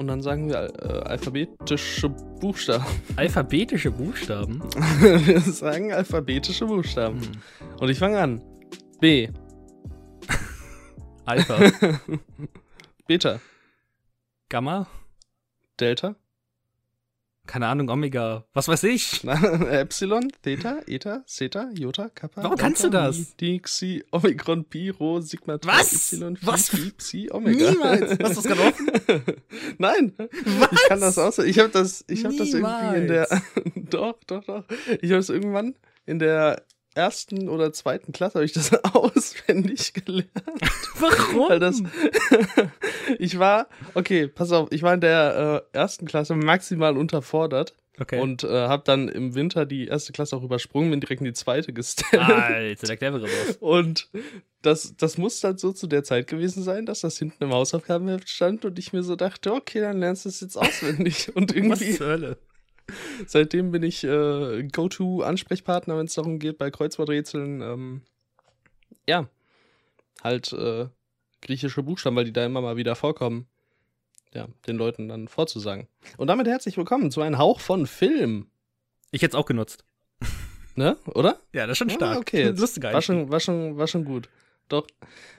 und dann sagen wir äh, alphabetische Buchstaben. Alphabetische Buchstaben? wir sagen alphabetische Buchstaben. Hm. Und ich fange an. B. Alpha. Beta. Gamma. Delta. Keine Ahnung, Omega. Was weiß ich? Epsilon, Theta, Eta, Theta, Iota, Kappa. Warum kannst du das? Dixi, Omikron, Pi, Rho, Sigma, Was? Y, Phi, Was? Phi, Psi, Omega. Niemals. Hast du das gerade offen? Nein. Was? Ich kann das auch so. Ich habe das, ich habe das irgendwie in der. Doch, doch, doch. Ich habe es irgendwann in der ersten oder zweiten Klasse habe ich das auswendig gelernt. Warum? Weil das, ich war, okay, pass auf, ich war in der äh, ersten Klasse maximal unterfordert okay. und äh, habe dann im Winter die erste Klasse auch übersprungen, bin direkt in die zweite gestellt. Alter, der clevere Boss. Und das, das muss dann so zu der Zeit gewesen sein, dass das hinten im Hausaufgabenheft stand und ich mir so dachte, okay, dann lernst du es jetzt auswendig. Und Was irgendwie, zur Hölle? Seitdem bin ich äh, Go-To-Ansprechpartner, wenn es darum geht, bei Kreuzworträtseln, ähm, ja, halt äh, griechische Buchstaben, weil die da immer mal wieder vorkommen, ja, den Leuten dann vorzusagen. Und damit herzlich willkommen zu einem Hauch von Film. Ich hätte es auch genutzt. Ne? Oder? Ja, das ist schon Ah, stark. okay, jetzt Lustiger War schon, war, schon, war schon gut. Doch.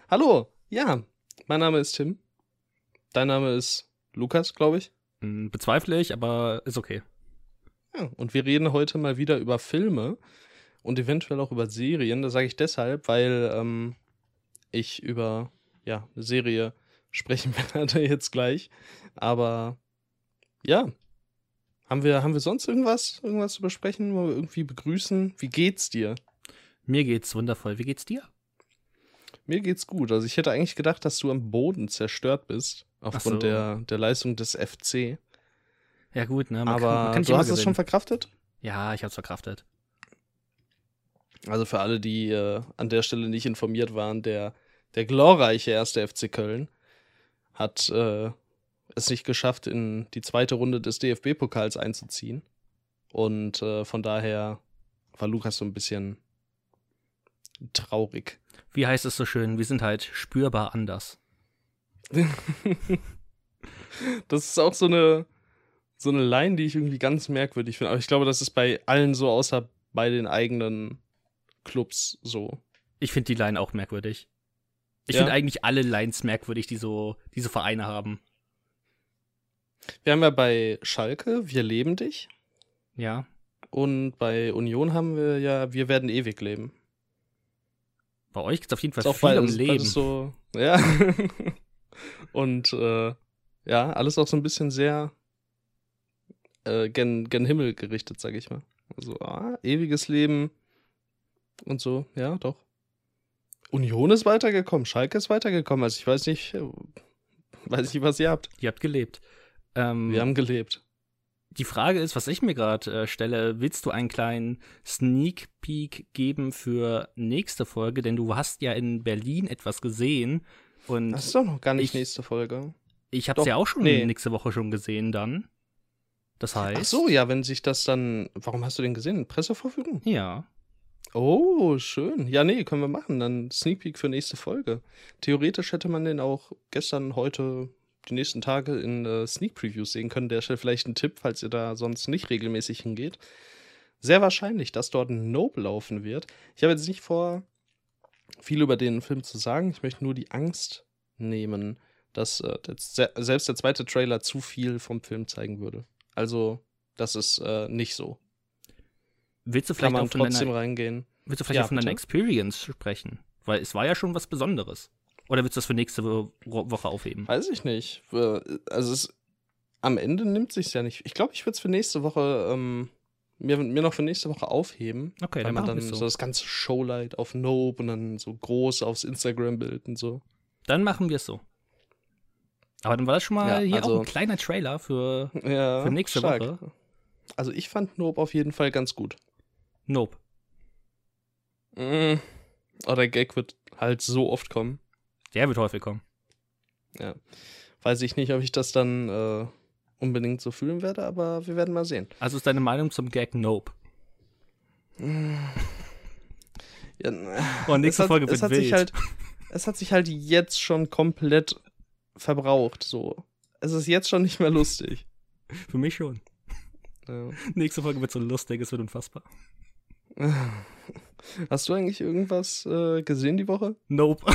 Hallo, ja, mein Name ist Tim. Dein Name ist Lukas, glaube ich. Hm, Bezweifle ich, aber ist okay. Ja, und wir reden heute mal wieder über Filme und eventuell auch über Serien. Das sage ich deshalb, weil ähm, ich über ja, eine Serie sprechen werde jetzt gleich. Aber ja, haben wir, haben wir sonst irgendwas, irgendwas zu besprechen, wo wir irgendwie begrüßen? Wie geht's dir? Mir geht's wundervoll. Wie geht's dir? Mir geht's gut. Also ich hätte eigentlich gedacht, dass du am Boden zerstört bist aufgrund so. der, der Leistung des FC. Ja, gut, ne? Man Aber kann, man kann du hast es schon verkraftet? Ja, ich hab's verkraftet. Also für alle, die äh, an der Stelle nicht informiert waren, der, der glorreiche erste FC Köln hat äh, es nicht geschafft, in die zweite Runde des DFB-Pokals einzuziehen. Und äh, von daher war Lukas so ein bisschen traurig. Wie heißt es so schön? Wir sind halt spürbar anders. Das ist auch so eine, so eine Line, die ich irgendwie ganz merkwürdig finde. Aber ich glaube, das ist bei allen so, außer bei den eigenen Clubs so. Ich finde die Line auch merkwürdig. Ich Ja? finde eigentlich alle Lines merkwürdig, die so diese Vereine haben. Wir haben ja bei Schalke, wir leben dich. Ja. Und bei Union haben wir ja, wir werden ewig leben. Bei euch geht's auf jeden Fall Ist viel um beides, Leben. beides so, ja. Und äh, ja, alles auch so ein bisschen sehr äh, gen, gen Himmel gerichtet, sag ich mal. Also, ah, ewiges Leben und so, ja, doch. Union ist weitergekommen, Schalke ist weitergekommen. Also ich weiß nicht, äh, weiß nicht, was ihr habt. Ihr habt gelebt. Ähm, Wir haben gelebt. die Frage ist, was ich mir gerade äh, stelle, willst du einen kleinen Sneak Peek geben für nächste Folge? Denn du hast ja in Berlin etwas gesehen und Das ist doch noch gar nicht ich- nächste Folge. ich habe doch, es ja auch schon nee. nächste Woche schon gesehen dann. Das heißt. Ach so, ja, wenn sich das dann. Warum hast du den gesehen? Presseverfügung? Ja. Oh, schön. Ja, nee, können wir machen. Dann Sneak Peek für nächste Folge. Theoretisch hätte man den auch gestern, heute, die nächsten Tage in äh, Sneak Previews sehen können. Der stellt vielleicht ein Tipp, falls ihr da sonst nicht regelmäßig hingeht. Sehr wahrscheinlich, dass dort ein Nope laufen wird. Ich habe jetzt nicht vor, viel über den Film zu sagen. Ich möchte nur die Angst nehmen, dass äh, selbst der zweite Trailer zu viel vom Film zeigen würde. Also, das ist äh, nicht so. Willst du Kann vielleicht man auch von trotzdem deiner, reingehen. willst du vielleicht Ja, auch von deiner. Experience sprechen? Weil es war ja schon was Besonderes. Oder willst du das für nächste Wo Woche aufheben? Weiß ich nicht. Also es, am Ende nimmt sich's ja nicht. Ich glaube, ich würde es für nächste Woche ähm, mir, mir noch für nächste Woche aufheben. Okay, weil dann man machen dann wir so. so. das ganze Showlight auf Nope und dann so groß aufs Instagram-Bild und so. Dann machen wir es so. Aber dann war das schon mal Ja, hier also- auch ein kleiner Trailer für Ja, Für nächste stark. Woche? Also ich fand Nope auf jeden Fall ganz gut. Nope. Mm. Oh, der Gag wird halt so oft kommen. Der wird häufig kommen. Ja. Weiß ich nicht, ob ich das dann äh, unbedingt so fühlen werde, aber wir werden mal sehen. Also ist deine Meinung zum Gag Nope? Ja, Oh, nächste es hat, Folge es wird hat wild. sich halt, es hat sich halt jetzt schon komplett verbraucht, so. es ist jetzt schon nicht mehr lustig. Für mich schon. Ja. Nächste Folge wird so lustig, es wird unfassbar. Hast du eigentlich irgendwas äh, gesehen die Woche? Nope.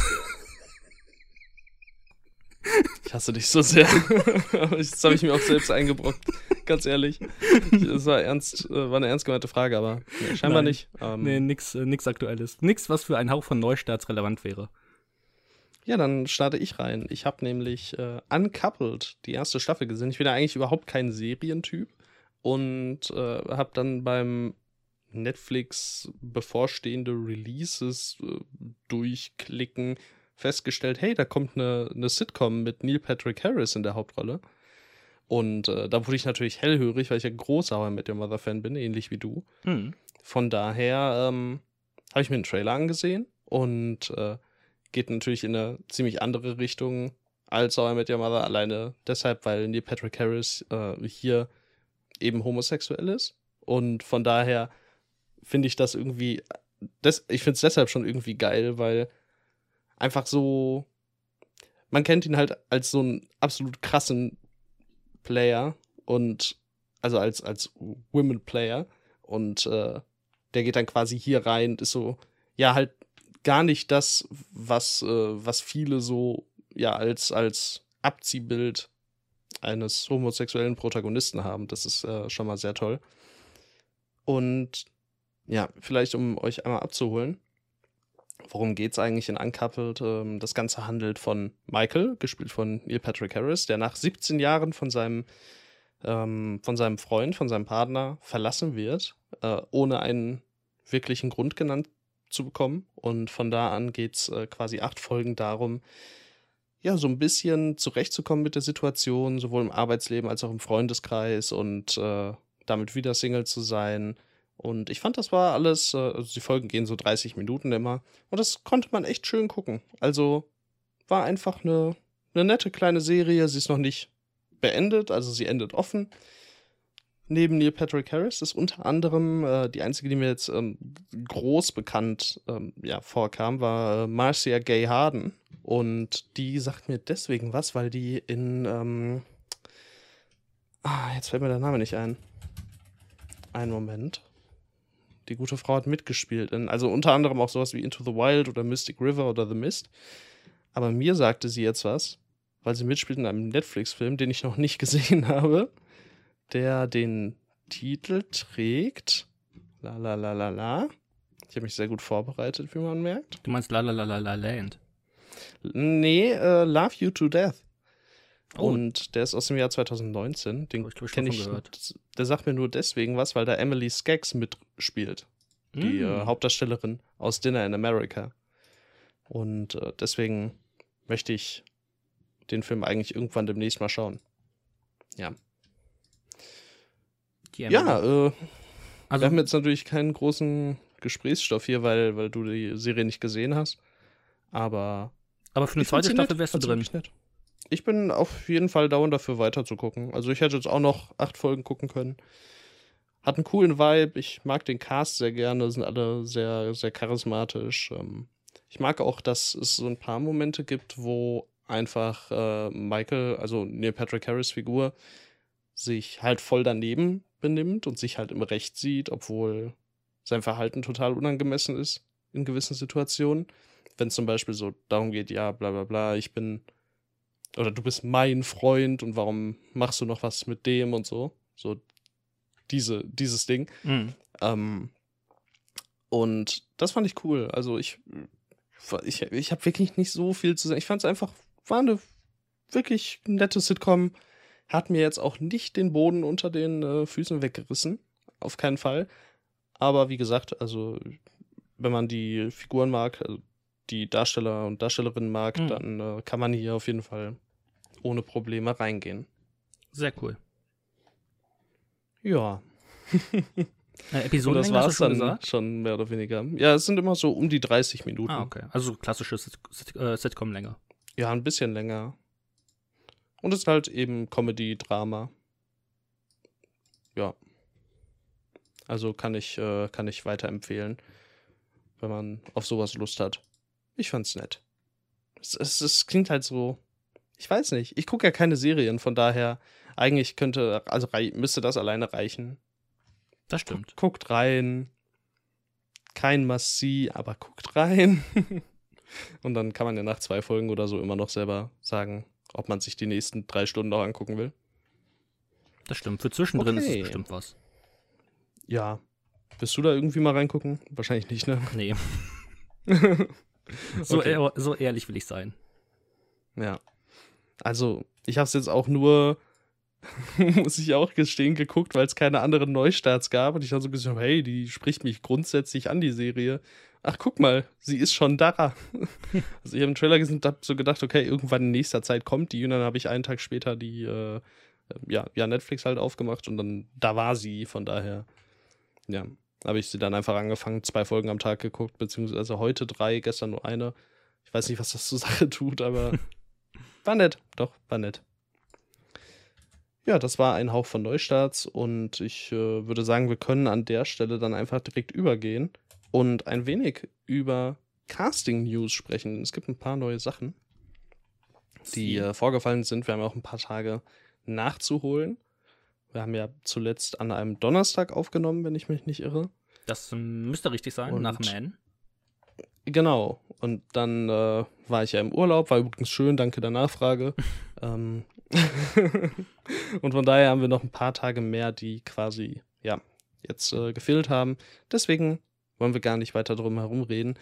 Ich hasse dich so sehr. das habe ich mir auch selbst eingebrockt. Ganz ehrlich. Das war ernst, äh, war eine ernst gemeinte Frage, aber nee, scheinbar Nein. nicht. Ähm, nee, nix, äh, nix Aktuelles. Nix, was für einen Hauch von Neustarts relevant wäre. Ja, dann starte ich rein. Ich habe nämlich äh, Uncoupled, die erste Staffel gesehen. Ich bin ja eigentlich überhaupt kein Serientyp und äh, habe dann beim Netflix bevorstehende Releases äh, durchklicken festgestellt, hey, da kommt eine, eine Sitcom mit Neil Patrick Harris in der Hauptrolle. Und äh, da wurde ich natürlich hellhörig, weil ich ja großer mit dem Mother-Fan bin, ähnlich wie du. Mhm. Von daher ähm, habe ich mir einen Trailer angesehen und äh, geht natürlich in eine ziemlich andere Richtung als How mit Your Mother, alleine deshalb, weil Neil Patrick Harris äh, hier eben homosexuell ist. Und von daher finde ich das irgendwie, das, ich finde es deshalb schon irgendwie geil, weil einfach so, man kennt ihn halt als so einen absolut krassen Player und also als, als Women Player und äh, der geht dann quasi hier rein ist so, ja, halt gar nicht das, was, äh, was viele so, ja, als, als Abziehbild eines homosexuellen Protagonisten haben. Das ist äh, schon mal sehr toll. Und ja, vielleicht um euch einmal abzuholen. Worum geht es eigentlich in Uncoupled? Ähm, das Ganze handelt von Michael, gespielt von Neil Patrick Harris, der nach 17 Jahren von seinem, ähm, von seinem Freund, von seinem Partner verlassen wird, äh, ohne einen wirklichen Grund genannt zu bekommen. Und von da an geht es äh, quasi acht Folgen darum, ja, so ein bisschen zurechtzukommen mit der Situation, sowohl im Arbeitsleben als auch im Freundeskreis und äh, damit wieder Single zu sein und ich fand, das war alles, äh, also die Folgen gehen so 30 Minuten immer. Und das konnte man echt schön gucken. Also war einfach eine, eine nette kleine Serie. Sie ist noch nicht beendet, also sie endet offen. Neben Neil Patrick Harris ist unter anderem äh, die einzige, die mir jetzt ähm, groß bekannt ähm, ja, vorkam, war äh, Marcia Gay Harden. Und die sagt mir deswegen was, weil die in. Ähm ah, jetzt fällt mir der Name nicht ein. Einen Moment. Die gute Frau hat mitgespielt. In, also unter anderem auch sowas wie Into the Wild oder Mystic River oder The Mist. Aber mir sagte sie jetzt was, weil sie mitspielt in einem Netflix-Film, den ich noch nicht gesehen habe, der den Titel trägt. La la la la la. Ich habe mich sehr gut vorbereitet, wie man merkt. Du meinst La la la la la Land? Nee, uh, Love You to Death. Oh. Und der ist aus dem Jahr 2019. Den oh, kenne ich. Gehört. Der sagt mir nur deswegen was, weil da Emily Skaggs mitspielt. Mm. Die äh, mm. Hauptdarstellerin aus Dinner in America. Und äh, deswegen möchte ich den Film eigentlich irgendwann demnächst mal schauen. Ja. Ja, äh, also, wir haben jetzt natürlich keinen großen Gesprächsstoff hier, weil, weil du die Serie nicht gesehen hast. Aber. Aber für eine zweite Staffel wärst du drin. Nett ich bin auf jeden Fall dauernd dafür weiter zu gucken. Also ich hätte jetzt auch noch acht Folgen gucken können. Hat einen coolen Vibe. Ich mag den Cast sehr gerne, sind alle sehr, sehr charismatisch. Ähm, ich mag auch, dass es so ein paar Momente gibt, wo einfach äh, Michael, also Neil Patrick Harris Figur, sich halt voll daneben benimmt und sich halt im Recht sieht, obwohl sein Verhalten total unangemessen ist in gewissen Situationen. Wenn es zum Beispiel so darum geht, ja, bla bla bla, ich bin oder du bist mein Freund und warum machst du noch was mit dem und so. So diese, dieses Ding. Mhm. Ähm, und das fand ich cool. Also ich, ich, ich habe wirklich nicht so viel zu sagen. Ich fand es einfach, war eine wirklich nette Sitcom. Hat mir jetzt auch nicht den Boden unter den äh, Füßen weggerissen. Auf keinen Fall. Aber wie gesagt, also wenn man die Figuren mag, also die Darsteller und Darstellerinnen mag, mhm. dann äh, kann man hier auf jeden Fall ohne Probleme reingehen. Sehr cool. Ja. Äh, Episoden das war es dann gesagt? schon mehr oder weniger. Ja, es sind immer so um die 30 Minuten. Ah, okay. Also klassische äh, Sitcom-Länge. Ja, ein bisschen länger. Und es ist halt eben Comedy, Drama. Ja. Also kann ich, äh, kann ich weiterempfehlen, wenn man auf sowas Lust hat. Ich fand's nett. Es, es, es klingt halt so Ich weiß nicht. Ich gucke ja keine Serien, von daher eigentlich könnte, also müsste das alleine reichen. Das stimmt. Guckt rein. Kein Massi, aber guckt rein. Und dann kann man ja nach zwei Folgen oder so immer noch selber sagen, ob man sich die nächsten drei Stunden noch angucken will. Das stimmt. Für zwischendrin Okay. ist es bestimmt was. Ja. Willst du da irgendwie mal reingucken? Wahrscheinlich nicht, ne? Nee. so, Okay. ehr- so ehrlich will ich sein. Ja. Also, ich habe es jetzt auch nur, muss ich auch gestehen, geguckt, weil es keine anderen Neustarts gab. Und ich dann so gesagt, hey, die spricht mich grundsätzlich an, die Serie. Ach, guck mal, sie ist schon da. also, ich habe einen Trailer gesehen und habe so gedacht, okay, irgendwann in nächster Zeit kommt die. Und dann habe ich einen Tag später die, äh, ja, Netflix halt aufgemacht und dann, da war sie. Von daher, ja, habe ich sie dann einfach angefangen, zwei Folgen am Tag geguckt, beziehungsweise heute drei, gestern nur eine. Ich weiß nicht, was das zur Sache tut, aber war nett. Doch, war nett. Ja, das war ein Hauch von Neustarts und ich äh, würde sagen, wir können an der Stelle dann einfach direkt übergehen und ein wenig über Casting-News sprechen. Es gibt ein paar neue Sachen, die äh, vorgefallen sind. Wir haben auch ein paar Tage nachzuholen. Wir haben ja zuletzt an einem Donnerstag aufgenommen, wenn ich mich nicht irre. Das müsste richtig sein, Und- nach Man. Genau. Und dann äh, war ich ja im Urlaub, war übrigens schön, danke der Nachfrage. ähm, und von daher haben wir noch ein paar Tage mehr, die quasi, ja, jetzt äh, gefehlt haben. Deswegen wollen wir gar nicht weiter drum herum reden.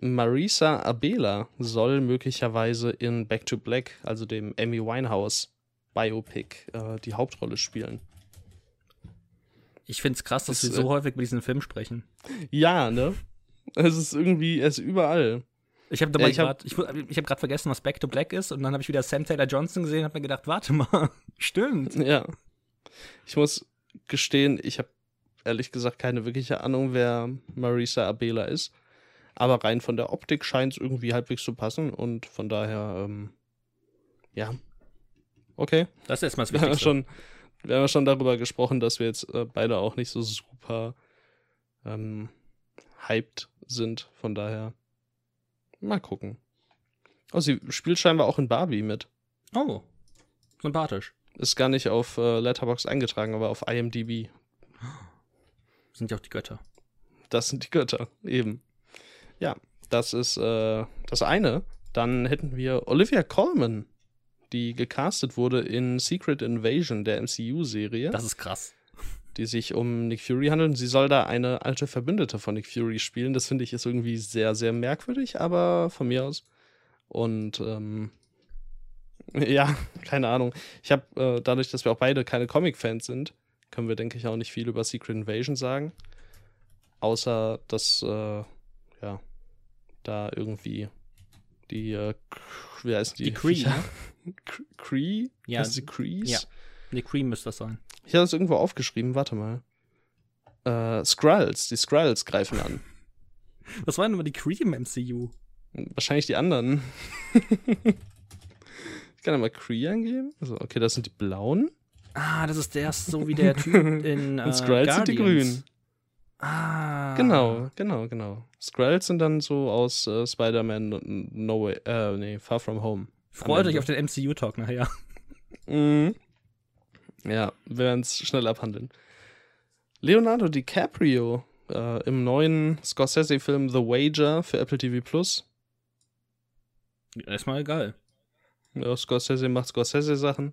Marisa Abela soll möglicherweise in Back to Black, also dem Amy Winehouse Biopic, äh, die Hauptrolle spielen. Ich finde es krass, dass Ist, wir so äh, häufig über diesen Film sprechen. Ja, ne? Es ist irgendwie, es ist überall. Ich habe dabei ich hab- grad, ich, ich hab gerade vergessen, was Back to Black ist und dann habe ich wieder Sam Taylor Johnson gesehen und habe mir gedacht, warte mal, stimmt. Ja. Ich muss gestehen, ich habe ehrlich gesagt keine wirkliche Ahnung, wer Marisa Abela ist. Aber rein von der Optik scheint es irgendwie halbwegs zu passen und von daher, ähm, ja. Okay. Das ist erstmal das Wir haben, Wichtigste. schon, wir haben ja schon darüber gesprochen, dass wir jetzt äh, beide auch nicht so super ähm, hyped sind. Von daher, mal gucken. Oh, sie spielt scheinbar auch in Barbie mit. Oh, sympathisch. Ist gar nicht auf äh, Letterboxd eingetragen, aber auf IMDb. Sind ja auch die Götter. Das sind die Götter, eben. Ja, das ist äh, das eine. Dann hätten wir Olivia Colman, die gecastet wurde in Secret Invasion, der MCU-Serie, Das ist krass. die sich um Nick Fury handelt. Und sie soll da eine alte Verbündete von Nick Fury spielen. Das finde ich ist irgendwie sehr, sehr merkwürdig, aber von mir aus. Und ähm, ja, keine Ahnung. Ich habe äh, dadurch, dass wir auch beide keine Comic-Fans sind, können wir, denke ich, auch nicht viel über Secret Invasion sagen. Außer, dass, äh, ja, da irgendwie die, äh, wie heißen die? Die Kree, Viecher? ne? Kree? Ja. Heißen die Krees? Ja. Nee, Cream müsste das sein. Ich habe das irgendwo aufgeschrieben, warte mal. Äh, Skrulls, die Skrulls greifen an. Was waren denn immer die Cream im MCU? Wahrscheinlich die anderen. ich kann ja mal Kree eingeben. Also, okay, das sind die blauen. Ah, das ist der, so wie der Typ in äh, Und Skrulls sind die grünen. Ah. Genau, genau, genau. Skrulls sind dann so aus äh, Spider-Man No- No Way, äh, nee, Far From Home. Freut euch auf den MCU-Talk nachher. Mhm. Ja, wir werden es schnell abhandeln. Leonardo DiCaprio äh, im neuen Scorsese-Film The Wager für Apple TV Plus. Erstmal egal. Ja, Scorsese macht Scorsese-Sachen.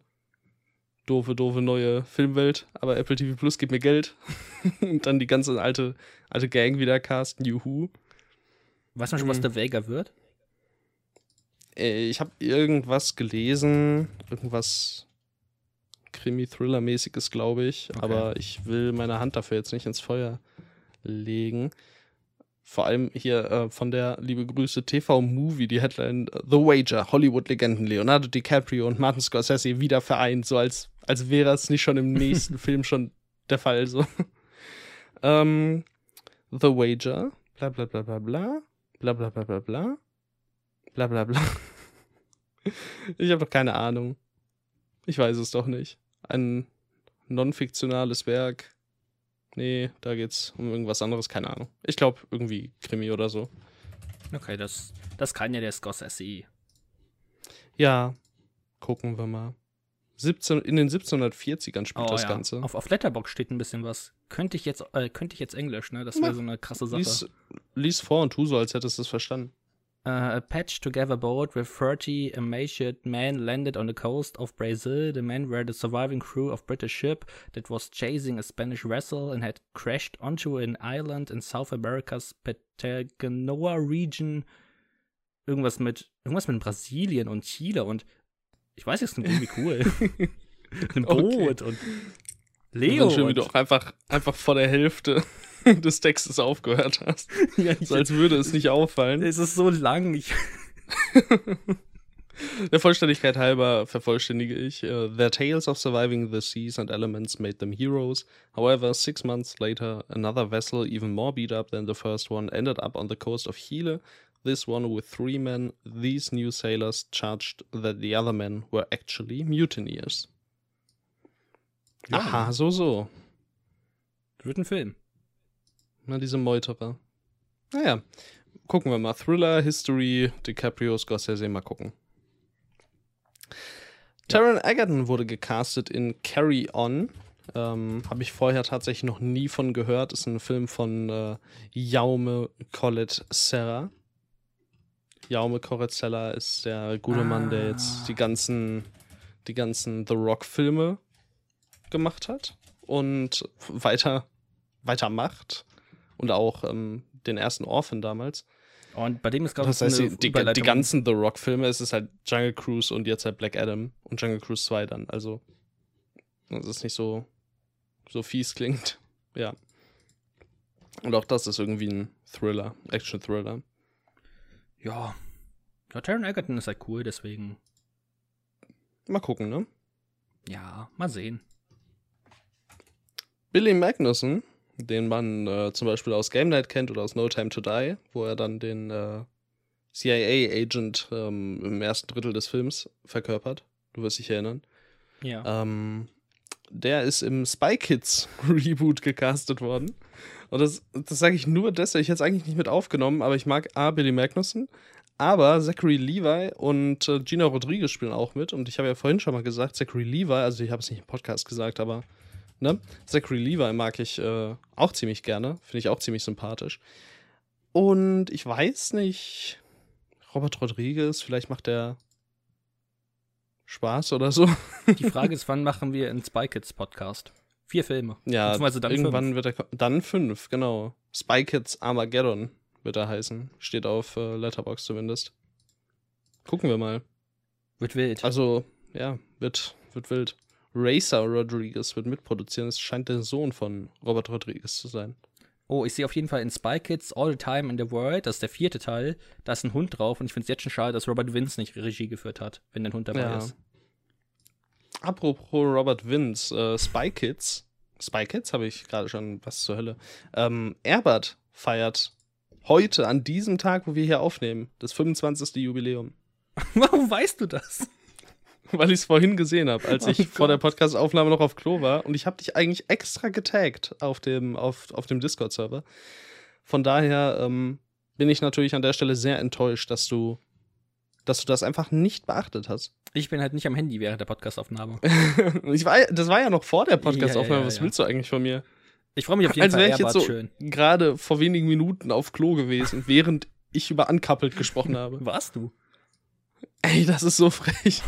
Doofe, doofe neue Filmwelt. Aber Apple TV Plus gibt mir Geld. Und dann die ganze alte, alte Gang wieder casten. Juhu. Weiß man schon, was Mhm. der Vega wird? Äh, Ich habe irgendwas gelesen. Irgendwas Krimi-Thriller-mäßiges, glaube ich. Okay. Aber ich will meine Hand dafür jetzt nicht ins Feuer legen. Vor allem hier äh, von der liebe Grüße TV Movie, die Headline The Wager, Hollywood-Legenden Leonardo DiCaprio und Martin Scorsese wieder vereint, so als, als wäre es nicht schon im nächsten Film schon der Fall. So. ähm, The Wager, bla bla bla bla bla, bla bla bla bla bla, bla bla bla. Ich habe doch keine Ahnung. Ich weiß es doch nicht. Ein non-fiktionales Werk. Nee, da geht's um irgendwas anderes, keine Ahnung. Ich glaube irgendwie Krimi oder so. Okay, das, das kann ja der Scorsese. Ja, Gucken wir mal. 17, in den 1740ern spielt Oh, das ja. Ganze. Auf, auf Letterbox steht ein bisschen was. Könnte ich jetzt, äh, könnte ich jetzt Englisch, ne? Das wäre so eine krasse Sache. Lies, lies vor und tu so, als hättest du es verstanden. Uh, a patched together boat with 30 emaciated men landed on the coast of Brazil. The men were the surviving crew of British ship that was chasing a Spanish vessel and had crashed onto an island in South America's Patagonia region. Irgendwas mit, irgendwas mit Brasilien und Chile und ich weiß jetzt nicht irgendwie cool. Ein Okay. Boot und Und Leo. dann schön, wie und, du auch einfach, einfach vor der Hälfte des Textes aufgehört hast. ja, ich, So als würde es nicht auffallen. es ist so lang. Ich, Der Vollständigkeit halber vervollständige ich. Uh, their tales of surviving the seas and elements made them heroes. However, six months later, another vessel, even more beat up than the first one, ended up on the coast of Chile. This one with three men. These new sailors charged that the other men were actually mutineers. Ja. Aha, so, so. wird ein Film. Na, diese Meuterer. Naja, gucken wir mal. Thriller, History, DiCaprio, Scorsese, mal gucken. Taron Egerton wurde gecastet in Carry On. Ähm, Habe ich vorher tatsächlich noch nie von gehört. Ist ein Film von äh, Jaume Collet Serra. Jaume Serra ist der gute Mann, der jetzt die ganzen, die ganzen The Rock-Filme gemacht hat und weiter, weiter macht. Und auch ähm, den ersten Orphan damals. Und bei dem ist, glaube ich, Das heißt, eine die, die ganzen The Rock-Filme, es ist halt Jungle Cruise und jetzt halt Black Adam und Jungle Cruise 2 dann. Also, dass es nicht so, so fies klingt. Ja. Und auch das ist irgendwie ein Thriller, Action-Thriller. Ja. Ja, Taron Egerton ist halt cool, deswegen. Mal gucken, ne? Ja, mal sehen. Billy Magnussen, den man äh, zum Beispiel aus Game Night kennt oder aus No Time to Die, wo er dann den äh, CIA-Agent ähm, im ersten Drittel des Films verkörpert. Du wirst dich erinnern. Ja. Ähm, der ist im Spy Kids Reboot gecastet worden. Und das, das sage ich nur deshalb. Ich hätte es eigentlich nicht mit aufgenommen, aber ich mag A. Billy Magnussen, aber Zachary Levi und äh, Gina Rodriguez spielen auch mit. Und ich habe ja vorhin schon mal gesagt, Zachary Levi, also ich habe es nicht im Podcast gesagt, aber ne? Zachary Levi mag ich äh, auch ziemlich gerne. Finde ich auch ziemlich sympathisch. Und ich weiß nicht, Robert Rodriguez, vielleicht macht der Spaß oder so. Die Frage ist, wann machen wir einen Spy Kids Podcast? Vier Filme. Ja, dann irgendwann fünf. wird er dann fünf, genau. Spy Kids Armageddon wird er heißen. Steht auf äh, Letterbox zumindest. Gucken wir mal. Wird wild. Also, ja, wird, wird wild. Racer Rodriguez wird mitproduzieren. Es scheint der Sohn von Robert Rodriguez zu sein. Oh, ich sehe auf jeden Fall in Spy Kids All the Time in the World, das ist der vierte Teil, da ist ein Hund drauf und ich finde es jetzt schon schade, dass Robert Vince nicht Regie geführt hat, wenn ein Hund dabei Ja. ist. Apropos Robert Vince, äh, Spy Kids. Spy Kids habe ich gerade schon, was zur Hölle. Ähm, Erbert feiert heute, an diesem Tag, wo wir hier aufnehmen, das 25. Jubiläum. Warum weißt du das? Weil ich es vorhin gesehen habe, als Oh ich vor der Gott. Podcast-Aufnahme noch auf Klo war. Und ich habe dich eigentlich extra getaggt auf dem, auf, auf dem Discord-Server. Von daher ähm, bin ich natürlich an der Stelle sehr enttäuscht, dass du, dass du das einfach nicht beachtet hast. Ich bin halt nicht am Handy während der Podcastaufnahme. ich war, das war ja noch vor der Podcast-Aufnahme. Ja, ja, was willst du eigentlich von mir? Ich freue mich auf jeden Als Fall, wäre ich jetzt so schön. gerade vor wenigen Minuten auf Klo gewesen, während ich über Uncoupled gesprochen habe. Warst du? Ey, das ist so frech.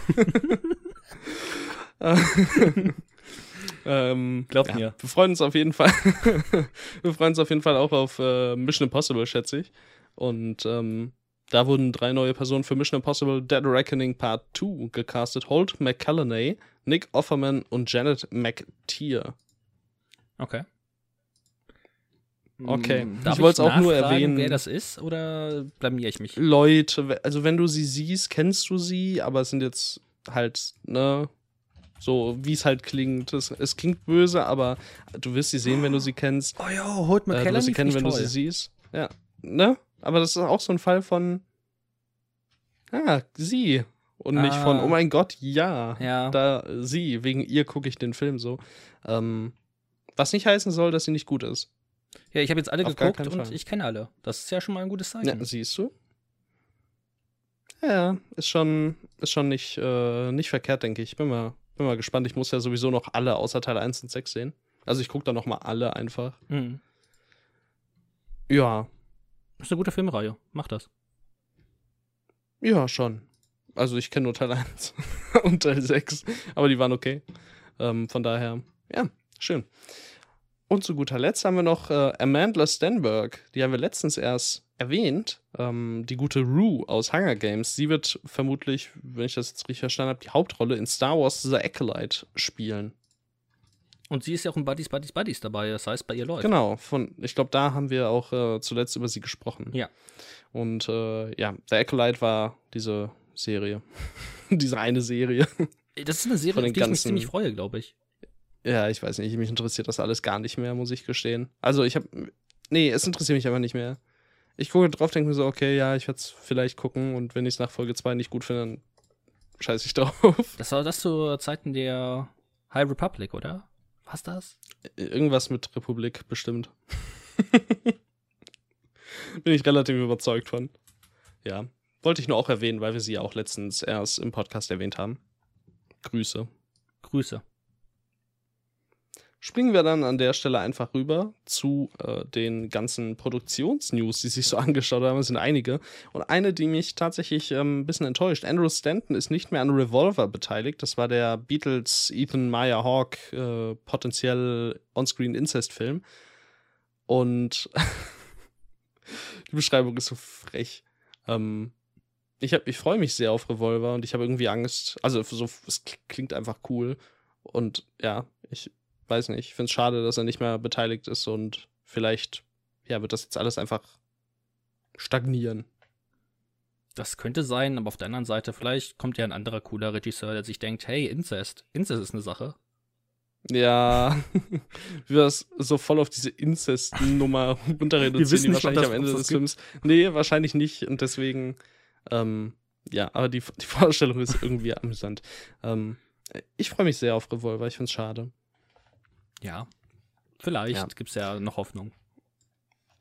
ähm, Glaub ja, mir. Wir freuen uns auf jeden Fall. wir freuen uns auf jeden Fall auch auf äh, Mission Impossible, schätze ich. Und ähm, da wurden drei neue Personen für Mission Impossible Dead Reckoning Part 2 gecastet. Holt McCallany, Nick Offerman und Janet McTeer. Okay. Okay. Hm, Darf Ich wollt's auch nur erwähnen. Wer das ist oder blamier ich mich? Leute, also wenn du sie siehst, kennst du sie, aber es sind jetzt halt, ne, so wie es halt klingt. Es, es klingt böse, aber du wirst sie sehen, wenn du sie kennst. Oh ja, Holt Äh, du wirst sie kennen, wenn du sie siehst. Ja, ne? Aber das ist auch so ein Fall von, ah, sie. Und nicht von, Ah. oh mein Gott, ja. Ja. Da, sie, wegen ihr gucke ich den Film so. Ähm, was nicht heißen soll, dass sie nicht gut ist. Ja, ich habe jetzt alle Auf geguckt und Fall. ich kenne alle. Das ist ja schon mal ein gutes Zeichen. Ja, siehst du? Ja, ist schon, ist schon nicht, äh, nicht verkehrt, denke ich. Bin mal, bin mal gespannt. Ich muss ja sowieso noch alle außer Teil 1 und 6 sehen. Also ich gucke da noch mal alle einfach. Mhm. Ja, Ist eine gute Filmreihe. Mach das. ja, schon. Also ich kenne nur Teil 1 und Teil 6, aber die waren okay. Ähm, von daher, ja, schön. Und zu guter Letzt haben wir noch äh, Amanda Stenberg. Die haben wir letztens erst erwähnt. Ähm, die gute Rue aus Hunger Games. Sie wird vermutlich, wenn ich das jetzt richtig verstanden habe, die Hauptrolle in Star Wars The Acolyte spielen. Und sie ist ja auch in Buddies, Buddies, Buddies dabei. Das heißt, bei ihr läuft. Genau, von, ich glaube, da haben wir auch äh, zuletzt über sie gesprochen. Ja. Und äh, ja, The Acolyte war diese Serie. diese eine Serie. Das ist eine Serie, Von auf die ich mich ganzen- ziemlich freue, glaube ich. Ja, ich weiß nicht, mich interessiert das alles gar nicht mehr, muss ich gestehen. Also ich habe, nee, es interessiert mich einfach nicht mehr. Ich gucke drauf, denke mir so, okay, ja, ich werde es vielleicht gucken und wenn ich es nach Folge 2 nicht gut finde, dann scheiße ich drauf. Das war das zu Zeiten der High Republic, oder? Was das? Irgendwas mit Republik bestimmt. Bin ich relativ überzeugt von. Ja, wollte ich nur auch erwähnen, weil wir sie ja auch letztens erst im Podcast erwähnt haben. Grüße. Grüße. Springen wir dann an der Stelle einfach rüber zu äh, den ganzen Produktionsnews, die sich so angeschaut haben. Es sind einige. Und eine, die mich tatsächlich ähm, ein bisschen enttäuscht. Andrew Stanton ist nicht mehr an Revolver beteiligt. Das war der Beatles Ethan Meyer Hawk äh, potenziell Onscreen Incest-Film. Und die Beschreibung ist so frech. Ähm, ich, ich freue mich sehr auf Revolver und ich habe irgendwie Angst. Also, so, es klingt einfach cool. Und ja, ich weiß nicht. Ich finde es schade, dass er nicht mehr beteiligt ist und vielleicht, ja, wird das jetzt alles einfach stagnieren. Das könnte sein, aber auf der anderen Seite, vielleicht kommt ja ein anderer cooler Regisseur, der sich denkt, hey, Incest. Incest ist eine Sache. Ja, wie wir das so voll auf diese Incest-Nummer runter reduzieren, wissen die wahrscheinlich das- am Ende des Films. Nee, wahrscheinlich nicht. Und deswegen, ähm, ja, aber die, die Vorstellung ist irgendwie amüsant. Ähm, ich freue mich sehr auf Revolver, ich finde es schade. Ja. Vielleicht Ja. gibt's ja noch Hoffnung.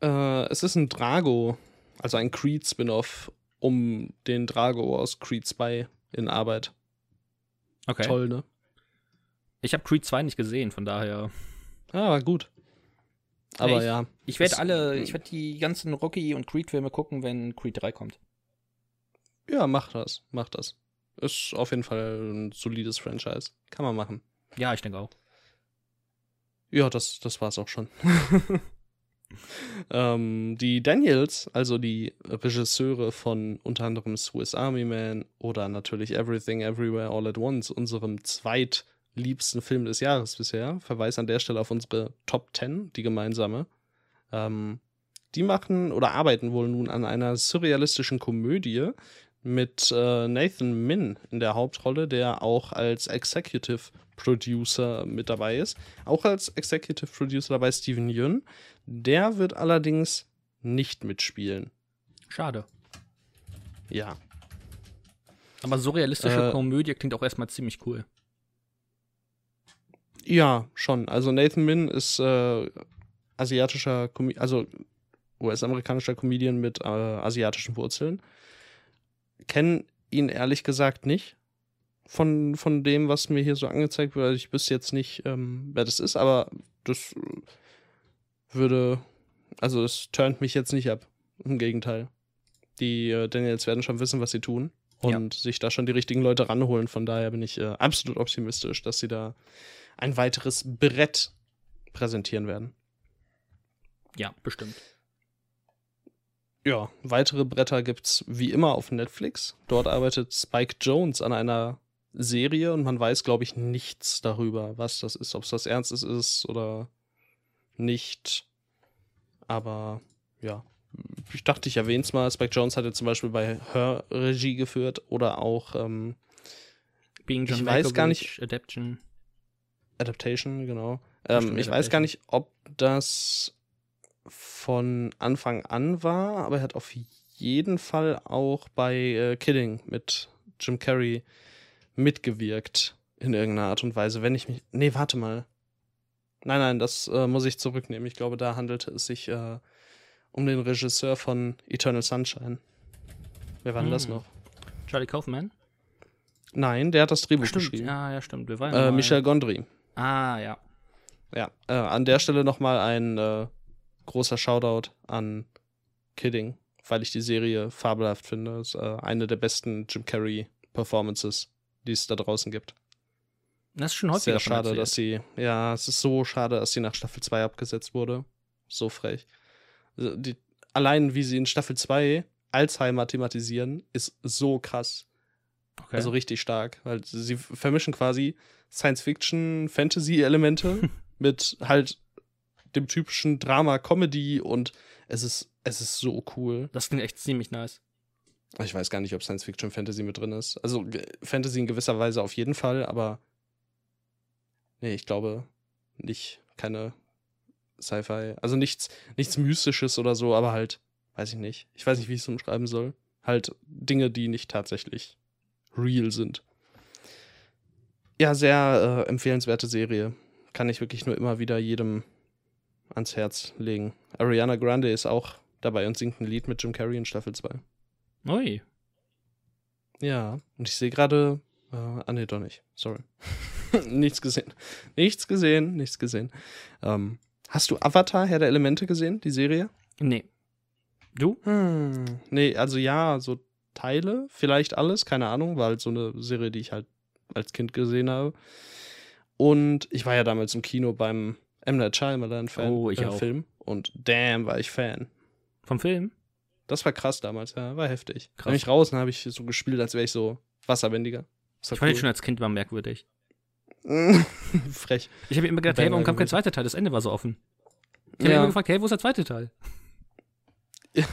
Äh, es ist ein Drago, also ein Creed-Spin-Off um den Drago aus Creed 2 in Arbeit. Okay. Toll, ne? Ich habe Creed 2 nicht gesehen, von daher. War gut. Aber ich- ja. Ich werde alle, ich werde die ganzen Rocky und Creed-Filme gucken, wenn Creed 3 kommt. Ja, mach das. Mach das. Ist auf jeden Fall ein solides Franchise. Kann man machen. Ja, ich denke auch. Ja, das, das war's auch schon. ähm, die Daniels, also die Regisseure von unter anderem Swiss Army Man oder natürlich Everything Everywhere All at Once, unserem zweitliebsten Film des Jahres bisher, verweis an der Stelle auf unsere Top 10, die gemeinsame. Ähm, die machen oder arbeiten wohl nun an einer surrealistischen Komödie mit äh, Nathan Min in der Hauptrolle, der auch als Executive Producer mit dabei ist. Auch als Executive Producer dabei ist Steven Yeun. Der wird allerdings nicht mitspielen. Schade. Ja. Aber so realistische Äh, Komödie klingt auch erstmal ziemlich cool. Ja, schon. Also Nathan Min ist äh, asiatischer, Com also US-amerikanischer Comedian mit äh, asiatischen Wurzeln. Kenn ihn ehrlich gesagt nicht von, von dem, was mir hier so angezeigt wird. Ich wüsste jetzt nicht, ähm, wer das ist, aber das äh, würde, also es turnt mich jetzt nicht ab. Im Gegenteil. Die äh, Daniels werden schon wissen, was sie tun und sich da schon die richtigen Leute ranholen. Von daher bin ich äh, absolut optimistisch, dass sie da ein weiteres Brett präsentieren werden. Ja, bestimmt. Ja, weitere Bretter gibt's wie immer auf Netflix. Dort arbeitet Spike Jones an einer Serie und man weiß, glaube ich, nichts darüber, was das ist, ob es was Ernstes ist oder nicht. Aber ja, ich dachte, ich erwähne es mal. Spike Jones hatte zum Beispiel bei Her Regie geführt oder auch ähm, Being Ich John weiß gar Malkovich, Adaption. Adaptation, genau. Ähm, ich weiß gar nicht, ob das von Anfang an war, aber er hat auf jeden Fall auch bei äh, Kidding mit Jim Carrey mitgewirkt in irgendeiner Art und Weise. Wenn ich mich. Nee, warte mal. Nein, nein, das äh, muss ich zurücknehmen. Ich glaube, da handelte es sich äh, um den Regisseur von Eternal Sunshine. Wer war denn das Hm. noch? Charlie Kaufman? Nein, der hat das Drehbuch Stimmt, geschrieben. ja, ja, stimmt. Wir waren Äh, Michel Gondry. Ah, ja. Ja, äh, an der Stelle nochmal ein äh, großer Shoutout an Kidding, weil ich die Serie fabelhaft finde. Es ist äh, eine der besten Jim Carrey-Performances, die es da draußen gibt. Das ist schon häufiger Sehr schade, dass sie, ja, es ist so schade, dass sie nach Staffel 2 abgesetzt wurde. So frech. Also Die, allein wie sie in Staffel 2 Alzheimer thematisieren, ist so krass. Okay. Also richtig stark, weil sie vermischen quasi Science-Fiction, Fantasy-Elemente mit halt dem typischen Drama, Comedy und es ist, es ist so cool. das klingt echt ziemlich nice. Ich weiß gar nicht, ob Science-Fiction, Fantasy mit drin ist. Also ge- Fantasy in gewisser Weise auf jeden Fall, aber nee, ich glaube nicht, keine Sci-Fi. Also nichts, nichts Mystisches oder so, aber halt, weiß ich nicht. Ich weiß nicht, wie ich es umschreiben soll. Halt Dinge, die nicht tatsächlich real sind. Ja, sehr äh, empfehlenswerte Serie. Kann ich wirklich nur immer wieder jedem ans Herz legen. Ariana Grande ist auch dabei und singt ein Lied mit Jim Carrey in Staffel 2. Ui. Ja, und ich sehe gerade. Äh, ah, nee, doch nicht. Sorry. nichts gesehen. Nichts gesehen, nichts gesehen. Ähm, hast du Avatar, Herr der Elemente gesehen, die Serie? Nee. Du? Hm. Nee, also ja, so Teile, vielleicht alles, keine Ahnung, war halt so eine Serie, die ich halt als Kind gesehen habe. Und ich war ja damals im Kino beim M. Night Shyamalan Fan, Oh, ich äh, auch. Film und damn, war ich Fan. Vom Film? Das war krass damals, ja, war heftig. Krass. Bin ich raus und habe ich so gespielt, als wäre ich so wasserbändiger. Ich fand ihn cool. schon als Kind war merkwürdig. Frech. Ich habe immer gedacht, hey, warum kam kein zweiter Teil? Das Ende war so offen. Ich habe Ja. immer gefragt, hey, wo ist der zweite Teil?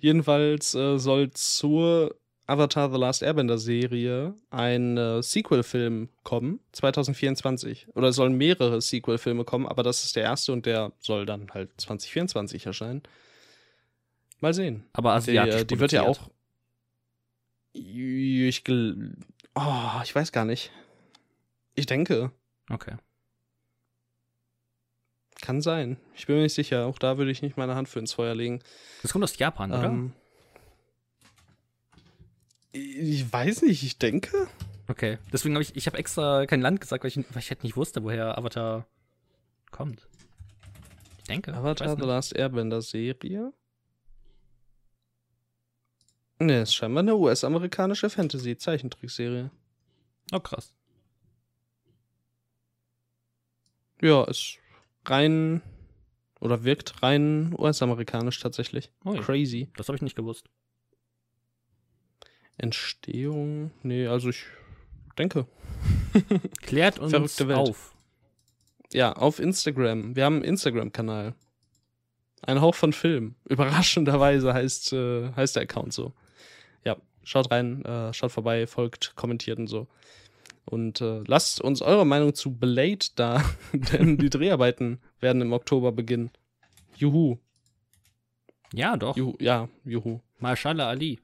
Jedenfalls äh, soll zur Avatar The Last Airbender Serie ein äh, Sequel-Film kommen, 2024. Oder es sollen mehrere Sequel-Filme kommen, aber das ist der erste und der soll dann halt 2024 erscheinen. Mal sehen. Aber Die, asiatisch äh, die wird ja auch. Ich, gel- oh, ich weiß gar nicht. Ich denke, Okay. kann sein. Ich bin mir nicht sicher. Auch da würde ich nicht meine Hand für ins Feuer legen. Das kommt aus Japan, oder? Ähm, ich weiß nicht, ich denke. Okay. Deswegen habe ich, ich habe extra kein Land gesagt, weil ich, weil ich halt nicht wusste, woher Avatar kommt. Ich denke. Avatar The Last Airbender Serie? Ne, ist scheinbar eine US-amerikanische Fantasy-Zeichentrickserie. Oh, krass. Ja, ist rein oder wirkt rein US-amerikanisch tatsächlich. Ui. Crazy. Das habe ich nicht gewusst. Entstehung? Nee, also ich denke. Klärt uns Verrückte Welt. auf. Ja, auf Instagram. Wir haben einen Instagram-Kanal. Ein Hauch von Film. Überraschenderweise heißt, äh, heißt der Account so. Schaut rein, äh, schaut vorbei, folgt, kommentiert und so. Und äh, lasst uns eure Meinung zu Blade da, denn die Dreharbeiten werden im Oktober beginnen. Juhu. Ja, doch. Juhu. Ja, juhu. Mashallah Ali.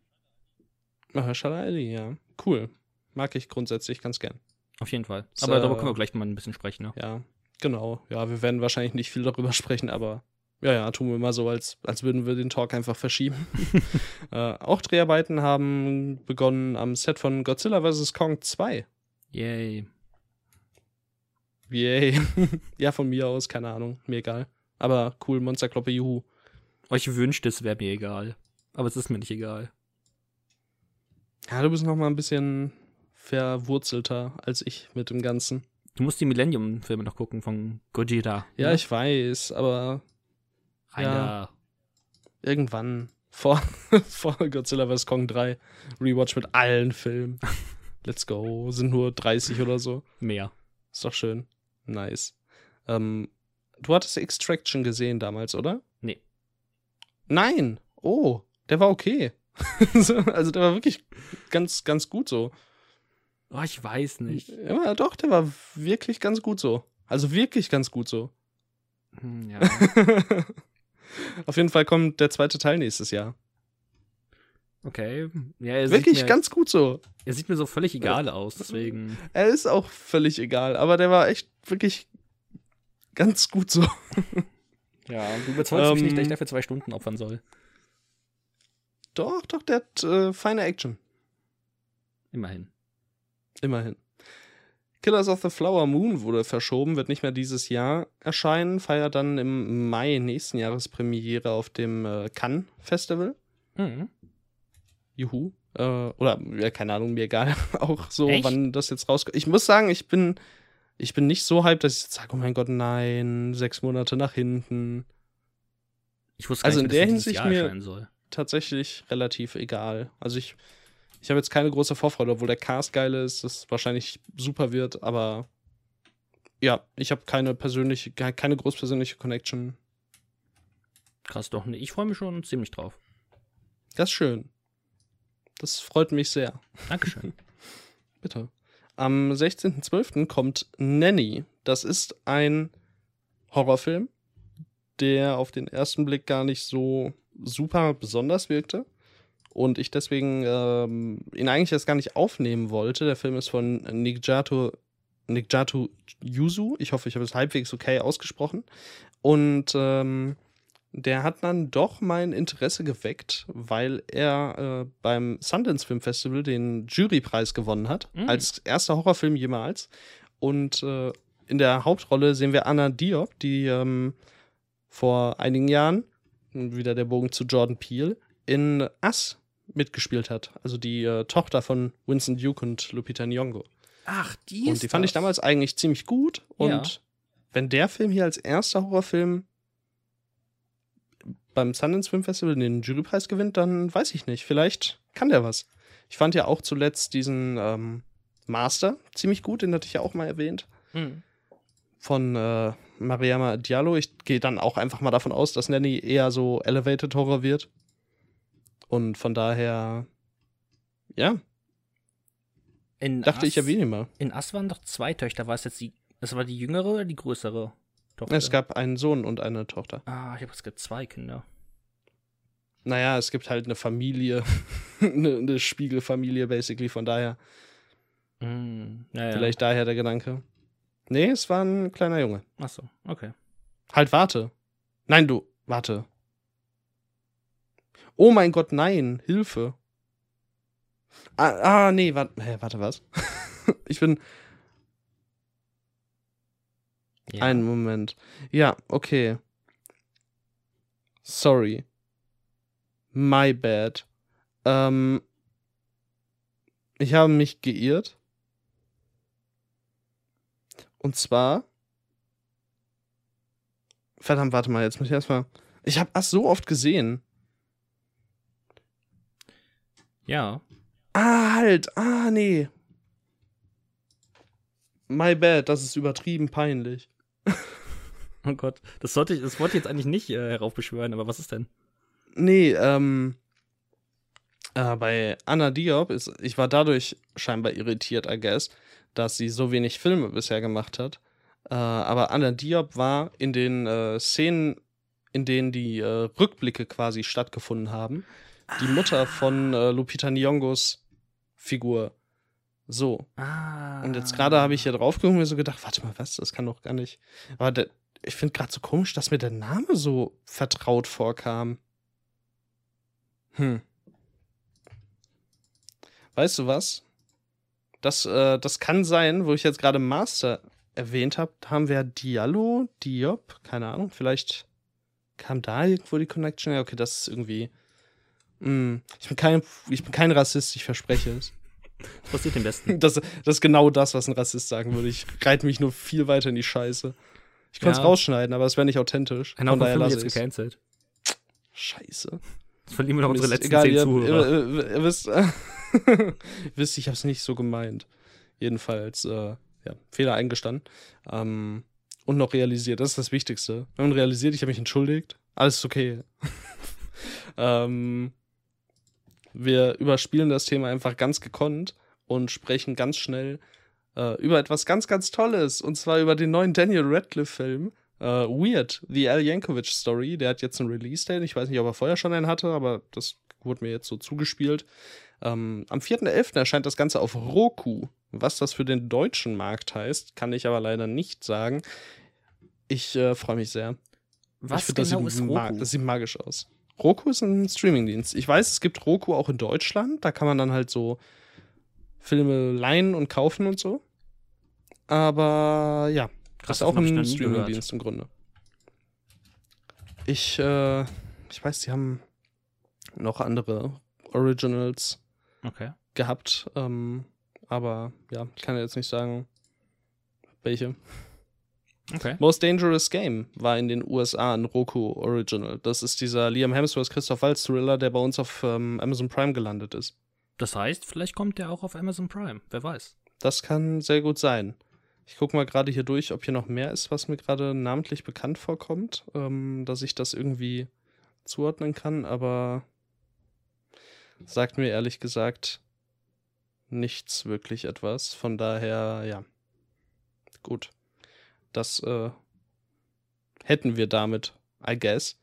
Mahershala Ali, ja. Cool. Mag ich grundsätzlich ganz gern. Auf jeden Fall. Aber darüber können wir gleich mal ein bisschen sprechen. Ne? Ja, genau. Ja, wir werden wahrscheinlich nicht viel darüber sprechen, aber ja, ja, tun wir mal so, als, als würden wir den Talk einfach verschieben. äh, auch Dreharbeiten haben begonnen am Set von Godzilla vs. Kong 2. Yay. Yay. ja, von mir aus, keine Ahnung, mir egal. Aber cool, Monsterkloppe, juhu. Euch wünscht, es wäre mir egal. Aber es ist mir nicht egal. Ja, du bist noch mal ein bisschen verwurzelter als ich mit dem Ganzen. Du musst die Millennium-Filme noch gucken von Gojira. Ja, ne? ich weiß, aber ja. irgendwann vor, vor Godzilla vs. Kong 3 Rewatch mit allen Filmen. Let's go. Sind nur 30 oder so. Mehr. Ist doch schön. Nice. Ähm, du hattest Extraction gesehen damals, oder? Nee. Nein. Oh, der war okay. So, also der war wirklich ganz, ganz gut so. Oh, ich weiß nicht. Ja, doch, der war wirklich ganz gut so. Also wirklich ganz gut so. Hm, ja. Auf jeden Fall kommt der zweite Teil nächstes Jahr. Okay. Ja, Wirklich mir, ganz gut so. Er sieht mir so völlig egal aus, deswegen. Er ist auch völlig egal, aber der war echt wirklich ganz gut so. Ja, du überzeugst mich Ähm, nicht, dass ich dafür zwei Stunden opfern soll. Doch, doch, der hat äh, feine Action. Immerhin. Immerhin. Killers of the Flower Moon wurde verschoben, wird nicht mehr dieses Jahr erscheinen, feiert dann im Mai nächsten Jahres Premiere auf dem äh, Cannes Festival. Mhm. Juhu. Äh, oder, ja, keine Ahnung, mir egal. Auch so, Echt? wann das jetzt rauskommt. Ich muss sagen, ich bin, ich bin nicht so hyped, dass ich jetzt sage, oh mein Gott, nein, sechs Monate nach hinten. Ich wusste gar Also nicht, in der Hinsicht mir- soll. Tatsächlich relativ egal. Also ich, ich habe jetzt keine große Vorfreude, obwohl der Cast geil ist, das wahrscheinlich super wird, aber ja, ich habe keine persönliche, ke- keine großpersönliche Connection. Krass doch. Nee, ich freue mich schon ziemlich drauf. Das ist schön. Das freut mich sehr. Dankeschön. Bitte. Am 16.12. kommt Nanny. Das ist ein Horrorfilm, der auf den ersten Blick gar nicht so super besonders wirkte. Und ich deswegen ähm, ihn eigentlich erst gar nicht aufnehmen wollte. Der Film ist von Nigjato, Nigjato Yuzu. Ich hoffe, ich habe es halbwegs okay ausgesprochen. Und ähm, der hat dann doch mein Interesse geweckt, weil er äh, beim Sundance Film Festival den Jurypreis gewonnen hat, Mm. als erster Horrorfilm jemals. Und äh, in der Hauptrolle sehen wir Anna Diop, die ähm, vor einigen Jahren, wieder der Bogen zu Jordan Peele, in Us mitgespielt hat. Also die äh, Tochter von Winston Duke und Lupita Nyong'o. Ach, die Und die fand ich damals eigentlich ziemlich gut. Und Ja. wenn der Film hier als erster Horrorfilm beim Sundance Film Festival den Jurypreis gewinnt, dann weiß ich nicht. Vielleicht kann der was. Ich fand ja auch zuletzt diesen ähm, Master ziemlich gut, den hatte ich ja auch mal erwähnt. Mhm. Von äh, Mariama Diallo. Ich gehe dann auch einfach mal davon aus, dass Nanny eher so Elevated Horror wird. Und von daher, ja, In dachte ich Us- erwähne ihn mal. In Ass waren doch zwei Töchter. War es jetzt die. Es war die jüngere oder die größere Tochter? Es gab einen Sohn und eine Tochter. Ah, ich habe es gibt zwei Kinder. Naja, es gibt halt eine Familie, eine, eine Spiegelfamilie, basically, von daher, Mhm. Ja, ja. vielleicht daher der Gedanke. Nee, es war ein kleiner Junge. Achso, okay. Halt, warte. Nein, du, warte. Oh mein Gott, nein, Hilfe. Ah, ah nee, warte, hä, warte, was? ich bin, Ja. einen Moment. Ja, okay. Sorry. My bad. Ähm, ich habe mich geirrt. Und zwar. Verdammt, warte mal, jetzt muss ich erstmal. Ich habe das so oft gesehen. Ja. Ah, halt. Ah, nee. My bad, das ist übertrieben peinlich. Oh Gott. Das sollte ich, das wollte ich jetzt eigentlich nicht äh, heraufbeschwören, aber was ist denn? Nee, ähm. Äh, bei Anna Diop ist, ich war dadurch scheinbar irritiert, I guess, dass sie so wenig Filme bisher gemacht hat. Äh, aber Anna Diop war in den äh, Szenen, in denen die äh, Rückblicke quasi stattgefunden haben, die Mutter von äh, Lupita Nyong'os Figur. So. Ah. Und jetzt gerade habe ich hier drauf geguckt und mir so gedacht, warte mal, was? Das kann doch gar nicht. Aber der, ich finde gerade so komisch, dass mir der Name so vertraut vorkam. Hm. Weißt du was? Das, äh, das kann sein, wo ich jetzt gerade Master erwähnt habe, da haben wir Diallo, Diop, keine Ahnung, vielleicht kam da irgendwo die Connection. Ja, okay, das ist irgendwie. Hm. Ich, bin kein, ich bin kein Rassist, ich verspreche es. Das passiert dem Besten. Das, das ist genau das, was ein Rassist sagen würde. Ich reite mich nur viel weiter in die Scheiße. Ich könnte es Ja. rausschneiden, aber es wäre nicht authentisch. Ein Von daher lasse ich's. gecancelt. Scheiße. Jetzt verlieren wir noch unsere letzten egal, zehn ihr, Zuhörer. Ihr, ihr, ihr wisst, wisst, ich habe es nicht so gemeint. Jedenfalls, äh, ja, Fehler eingestanden. Ähm, und noch realisiert, das ist das Wichtigste. Wir haben realisiert, ich habe mich entschuldigt. Alles ist okay. ähm, wir überspielen das Thema einfach ganz gekonnt und sprechen ganz schnell äh, über etwas ganz, ganz Tolles. Und zwar über den neuen Daniel Radcliffe-Film. Äh, Weird, The Al Yankovic Story. Der hat jetzt einen Release-Date. Ich weiß nicht, ob er vorher schon einen hatte, aber das wurde mir jetzt so zugespielt. Ähm, am 4.11. erscheint das Ganze auf Roku. Was das für den deutschen Markt heißt, kann ich aber leider nicht sagen. Ich äh, freue mich sehr. Was ich find, das genau sieht ist Roku? Das sieht magisch aus. Roku ist ein Streamingdienst. Ich weiß, es gibt Roku auch in Deutschland. Da kann man dann halt so Filme leihen und kaufen und so. Aber ja, Krass, ist auch ein Streamingdienst im Grunde. Ich, äh, ich weiß, die haben noch andere Originals Okay. gehabt, ähm, aber ja, ich kann jetzt nicht sagen, welche. Okay. Most Dangerous Game war in den USA ein Roku Original. Das ist dieser Liam Hemsworth Christoph Waltz Thriller, der bei uns auf ähm, Amazon Prime gelandet ist. Das heißt, vielleicht kommt der auch auf Amazon Prime. Wer weiß. Das kann sehr gut sein. Ich gucke mal gerade hier durch, ob hier noch mehr ist, was mir gerade namentlich bekannt vorkommt, ähm, dass ich das irgendwie zuordnen kann, aber sagt mir ehrlich gesagt nichts wirklich etwas. Von daher, ja. Gut. Das äh, hätten wir damit, I guess.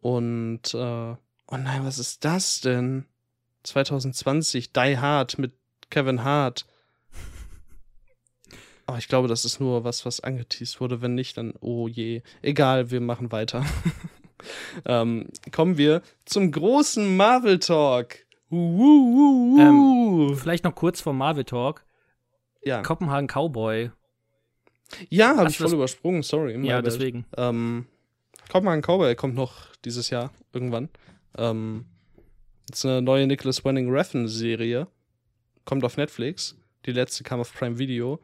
Und, äh, oh nein, was ist das denn? 2020, Die Hard mit Kevin Hart. Aber ich glaube, das ist nur was, was angeteased wurde. Wenn nicht, dann oh je. Egal, wir machen weiter. ähm, kommen wir zum großen Marvel Talk. Uh. Vielleicht noch kurz vor Marvel Talk. ja, Copenhagen Cowboy. Ja habe ich voll übersprungen. Sorry. Ja, bad. deswegen. Ähm, Copenhagen Cowboy kommt noch dieses Jahr irgendwann. Ähm, ist eine neue Nicholas Winning Refn Serie. Kommt auf Netflix. Die letzte kam auf Prime Video.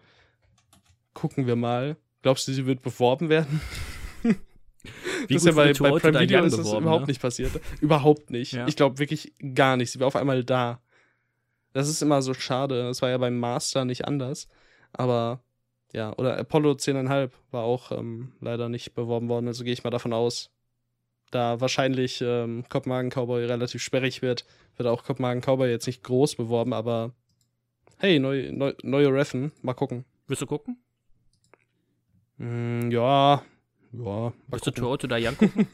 Gucken wir mal. Glaubst du, sie wird beworben werden? Wie das ist ja bei, bei Prime Video ist das überhaupt ne? nicht passiert. Überhaupt nicht. Ja. Ich glaube wirklich gar nicht. Sie war auf einmal da. Das ist immer so schade. Das war ja beim Master nicht anders. Aber ja, oder Apollo 10,5 war auch ähm, leider nicht beworben worden. Also gehe ich mal davon aus, da wahrscheinlich ähm, Kopenhagen Cowboy relativ sperrig wird, wird auch Kopenhagen Cowboy jetzt nicht groß beworben, aber hey, neu, neu, neue Reffen, mal gucken. Willst du gucken? Mm, ja, ja, mal Willst du gucken. Too Old to Die Young gucken?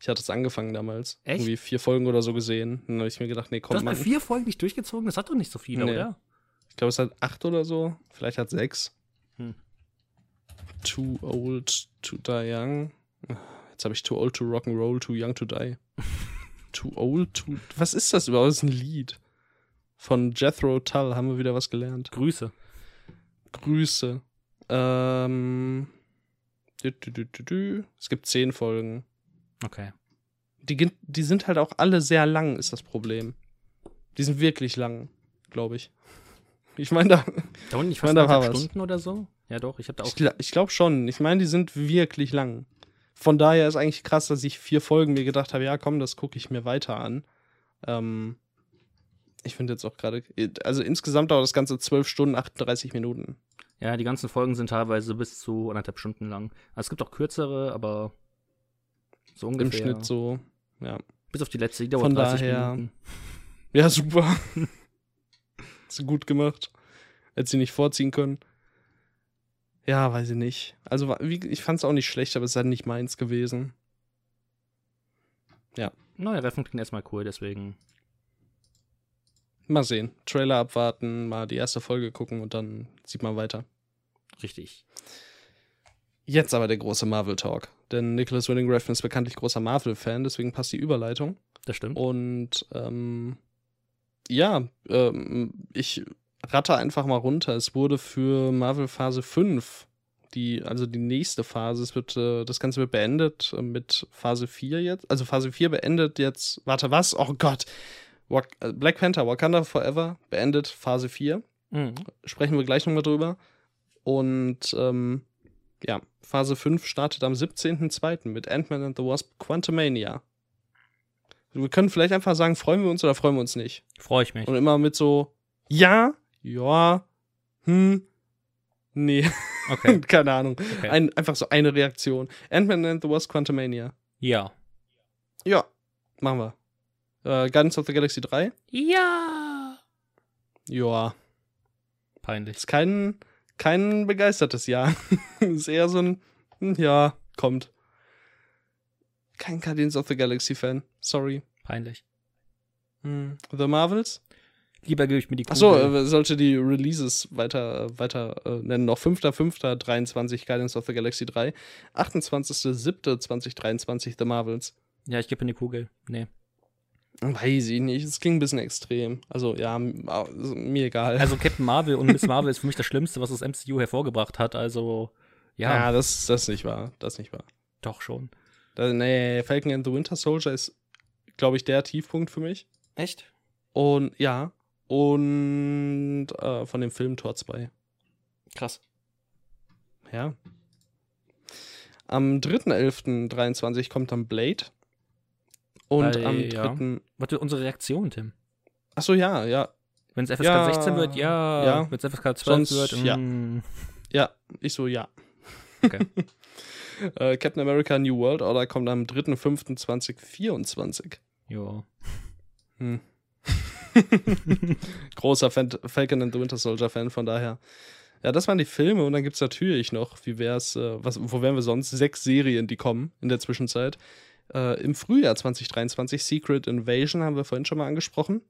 Ich hatte es angefangen damals. Echt? Irgendwie vier Folgen oder so gesehen. Dann habe ich mir gedacht, nee, Du komm hast bei mal. vier Folgen nicht durchgezogen? Das hat doch nicht so viele, Nee. oder? Ich glaube, es hat acht oder so. Vielleicht hat sechs. Hm. Too old to die young. Jetzt habe ich too old to rock and roll, too young to die. too old to. Was ist das überhaupt? Das ist ein Lied. Von Jethro Tull haben wir wieder was gelernt. Grüße. Grüße. Ähm. Es gibt zehn Folgen. Okay. Die, die sind halt auch alle sehr lang, ist das Problem. Die sind wirklich lang, glaube ich. Ich meine, da, Da unten nicht fast da war was. Stunden oder so? Ja, doch. Ich hatte auch. ich, ich glaube schon. Ich meine, die sind wirklich lang. Von daher ist eigentlich krass, dass ich vier Folgen mir gedacht habe, ja, komm, das gucke ich mir weiter an. Ähm, ich finde jetzt auch gerade, also insgesamt dauert das Ganze 12 Stunden, 38 Minuten. Ja, die ganzen Folgen sind teilweise bis zu anderthalb Stunden lang. Also es gibt auch kürzere, aber so Im ungefähr. Schnitt so, ja. Bis auf die letzte, die dauert Von 30 daher- Minuten. Ja, super. Du gut gemacht. Hätte sie nicht vorziehen können. Ja, weiß ich nicht. Also, ich fand es auch nicht schlecht, aber es ist halt nicht meins gewesen. Neue Reffen klingt erstmal cool, deswegen. Mal sehen. Trailer abwarten, mal die erste Folge gucken und dann sieht man weiter. Richtig. Jetzt aber der große Marvel-Talk. Denn Nicholas Winning Refn ist bekanntlich großer Marvel-Fan, deswegen passt die Überleitung. Das stimmt. Und ähm, ja, ähm, ich ratte einfach mal runter. Es wurde für Marvel Phase 5, die, also die nächste Phase, es wird, äh, das Ganze wird beendet äh, mit Phase 4 jetzt. Also Phase 4 beendet jetzt, warte, was? Oh Gott. Wak äh, Black Panther, Wakanda Forever beendet Phase 4 Mhm. sprechen wir gleich nochmal drüber. Und ähm, ja, Phase 5 startet am 17.02. mit Ant-Man and the Wasp Quantumania. Wir können vielleicht einfach sagen, freuen wir uns oder freuen wir uns nicht. Freue ich mich. Und immer mit so, ja, ja, hm, nee, Okay. keine Ahnung. okay. Ein, einfach so eine Reaktion. Ant-Man and the Wasp Quantumania. ja. Ja, machen wir. Äh, Guardians of the Galaxy 3? Ja. Ja, Peinlich. Ist kein, kein begeistertes Jahr. ist eher so ein, hm, ja, kommt. Kein Guardians of the Galaxy Fan. Sorry. Peinlich. Hm. The Marvels? Lieber gebe ich mir die Achso, Kugel. äh, sollte die Releases weiter, weiter äh, nennen. Noch 5.5.23 Guardians of the Galaxy 3. 28.07.2023 The Marvels. Ja, ich gebe mir die Kugel. Nee. Weiß ich nicht. Es klingt ein bisschen extrem. Also, ja, mir egal. Also Captain Marvel und Miss Marvel ist für mich das Schlimmste, was das MCU hervorgebracht hat. Also, ja, ja, das, das ist nicht wahr. Das ist nicht wahr. doch schon. Da, nee, Falcon and the Winter Soldier ist, glaube ich, der Tiefpunkt für mich. Echt? Und ja. Und äh, von dem Film Tor 2. Krass. Ja. Am 3.11.23 kommt dann Blade. Und Bei- am ja. 3. Warte, unsere Reaktion, Tim. Achso, ja, ja. Wenn es FSK Ja, 16 wird, ja. ja. Wenn es FSK 12 Sonst, wird, ja. mm, Ja, ich so, ja. Okay. äh, Captain America New World Order kommt am 3.5.2024. ja. Hm. Großer Fan, Falcon and the Winter Soldier Fan, von daher. Ja, das waren die Filme und dann gibt es natürlich noch, wie wär's, äh, was, wo wären wir sonst? Sechs Serien, die kommen in der Zwischenzeit. Äh, Im Frühjahr 2023 Secret Invasion haben wir vorhin schon mal angesprochen.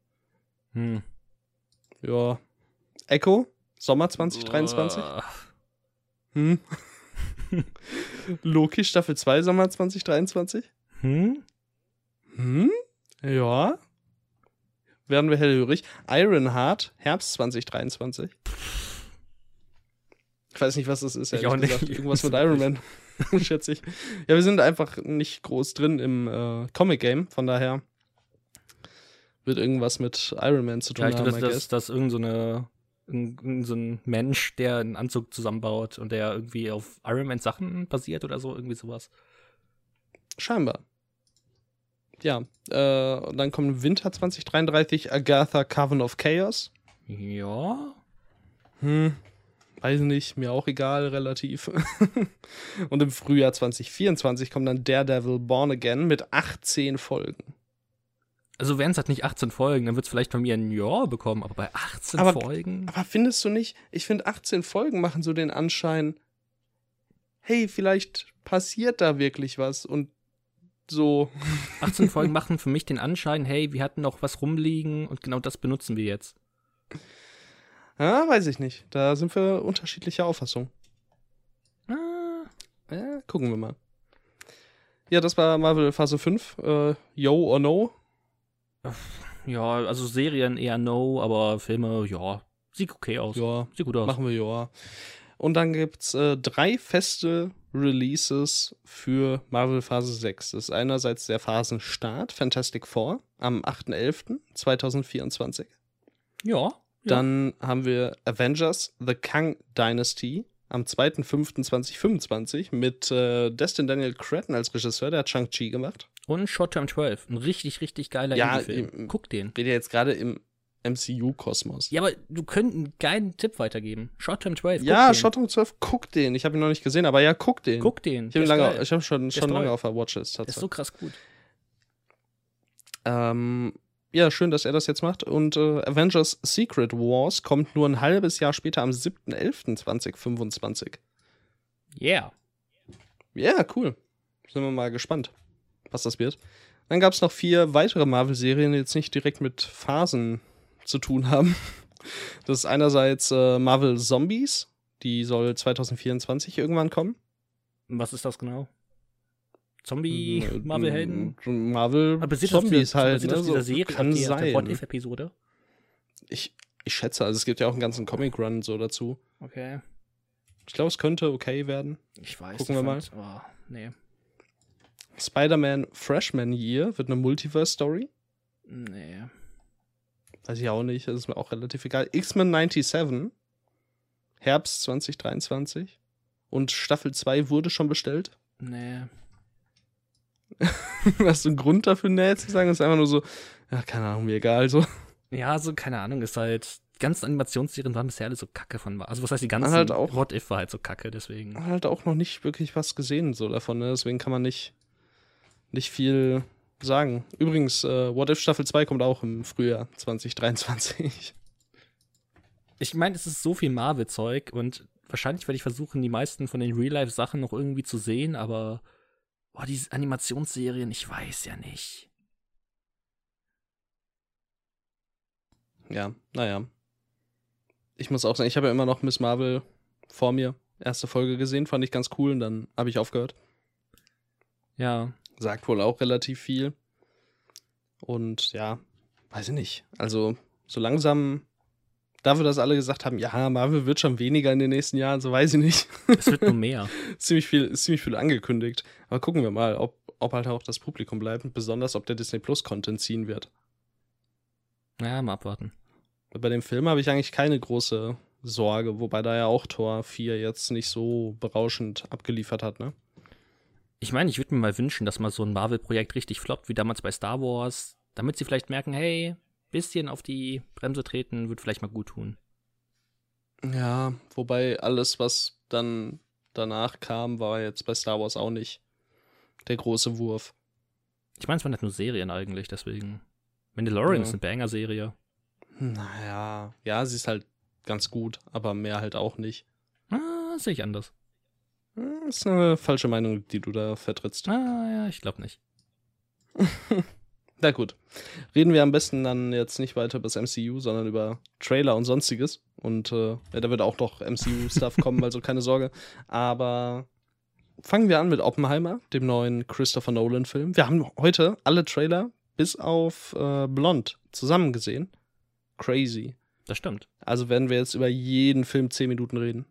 Hm. Ja. Echo, Sommer 2023. Uah. Hm. Loki Staffel 2, Sommer 2023. Hm? Hm? Ja. Werden wir hellhörig. Ironheart, Herbst 2023. Ich weiß nicht, was das ist. Ich auch nicht. gesagt. Irgendwas mit Iron Man, schätze ich. Ja, wir sind einfach nicht groß drin im äh, Comic-Game, von daher wird irgendwas mit Iron Man zu tun Ja, ich haben, glaube, I dass, dass, dass irgend so so ein Mensch, der einen Anzug zusammenbaut und der irgendwie auf Iron Man Sachen basiert oder so, irgendwie sowas. Scheinbar. Ja, äh, und dann kommt Winter 2033 Agatha Coven of Chaos. Ja. Hm, weiß nicht, mir auch egal, relativ. und im Frühjahr 2024 kommt dann Daredevil Born Again mit 18 Folgen. Also wären es halt nicht 18 Folgen, dann wird es vielleicht von mir ein Ja bekommen, aber bei 18 Aber- Folgen? Aber findest du nicht, ich finde 18 Folgen machen so den Anschein, hey, vielleicht passiert da wirklich was und so. 18 Folgen machen für mich den Anschein, hey, wir hatten noch was rumliegen und genau das benutzen wir jetzt. Ja, weiß ich nicht. Da sind wir unterschiedlicher Auffassung. Ah, Ja, gucken wir mal. Ja, das war Marvel Phase 5. Äh, Yo or No. Ja, also Serien eher no, aber Filme, ja, sieht okay aus. Ja, Sieht gut aus. machen wir ja. Und dann gibt's äh, drei feste Releases für Marvel Phase 6. Das ist einerseits der Phasenstart, Fantastic Four, am 8.11.2024. Ja. ja. Dann haben wir Avengers The Kang Dynasty am 2.5.2025 mit äh, Destin Daniel Cretton als Regisseur, der hat Shang-Chi gemacht. Und Short Term 12, ein richtig, richtig geiler Ja, Indie-Film. Guck den. Ich rede jetzt gerade im MCU-Kosmos. Ja, aber du könntest einen geilen Tipp weitergeben. Short Term 12. guck Ja, den. Shotton 12, guck den. Ich habe ihn noch nicht gesehen, aber ja, guck den. Guck den. Ich habe lange, ich habe schon, schon lange auf der Watchlist. Ist so krass gut. Ähm, ja, schön, dass er das jetzt macht. Und äh, Avengers Secret Wars kommt nur ein halbes Jahr später am 7.11.2025. Yeah. Ja, cool. Sind wir mal gespannt, was das wird. Dann gab es noch vier weitere Marvel-Serien, die jetzt nicht direkt mit Phasen zu tun haben. Das ist einerseits äh, Marvel Zombies, die soll 2024 irgendwann kommen. Was ist das genau? Zombie, Äh, Marvel-Helden? Marvel auf Zombies halt. Ne? So, Serie, kann die- sein. What-If-Episode? Ich, ich schätze, also es gibt ja auch einen ganzen Comic-Run so dazu. Okay. Ich glaube, es könnte okay werden. Ich weiß Gucken wir mal. Oh, nee. Spider-Man Freshman Year wird eine Multiverse-Story. Nee. Weiß ich auch nicht, das ist mir auch relativ egal. X-Men 97, Herbst 2023. Und Staffel 2 wurde schon bestellt. Nee. Hast du einen Grund dafür, näher zu sagen? Das ist einfach nur so, ja, keine Ahnung, mir egal. So. Ja, so, keine Ahnung, ist halt. Die ganzen Animationsserien waren bisher alle so kacke von. Also, was heißt die ganzen? halt auch- What If war halt so kacke, deswegen. Man hat halt auch noch nicht wirklich was gesehen so davon, ne? deswegen kann man nicht, nicht viel sagen. Übrigens, äh, What If Staffel 2 kommt auch im Frühjahr 2023. Ich meine, es ist so viel Marvel-Zeug und wahrscheinlich werde ich versuchen, die meisten von den Real-Life-Sachen noch irgendwie zu sehen, aber. Boah, diese Animationsserien, ich weiß ja nicht. ja, naja. Ich muss auch sagen, ich habe ja immer noch Miss Marvel vor mir. Erste Folge gesehen, fand ich ganz cool und dann habe ich aufgehört. Ja. Sagt wohl auch relativ viel. Und ja, weiß ich nicht. Also, so langsam, dafür, dass alle gesagt haben, ja, Marvel wird schon weniger in den nächsten Jahren, so weiß ich nicht. Es wird nur mehr. ziemlich viel, ziemlich viel angekündigt. Aber gucken wir mal, ob, ob halt auch das Publikum bleibt und besonders, ob der Disney Plus Content ziehen wird. Ja, mal abwarten. Bei dem Film habe ich eigentlich keine große Sorge, wobei da ja auch Tor 4 jetzt nicht so berauschend abgeliefert hat, ne? Ich meine, ich würde mir mal wünschen, dass mal so ein Marvel-Projekt richtig floppt, wie damals bei Star Wars, damit sie vielleicht merken, hey, bisschen auf die Bremse treten, wird vielleicht mal gut tun. Ja, wobei alles, was dann danach kam, war jetzt bei Star Wars auch nicht der große Wurf. Ich meine, es waren halt nur Serien eigentlich, deswegen. Mandalorian Ja. ist eine Banger-Serie. Naja, ja, sie ist halt ganz gut, aber mehr halt auch nicht. Ah, sehe ich anders. Hm, Ist eine falsche Meinung, die du da vertrittst. Ah, ja, ich glaube nicht. Na gut. Reden wir am besten dann jetzt nicht weiter über das MCU, sondern über Trailer und sonstiges. Und äh, ja, da wird auch noch MCU-Stuff kommen, also keine Sorge. Aber fangen wir an mit Oppenheimer, dem neuen Christopher Nolan-Film. Wir haben heute alle Trailer bis auf äh, Blond zusammen gesehen. Crazy. Das stimmt. Also werden wir jetzt über jeden Film 10 Minuten reden.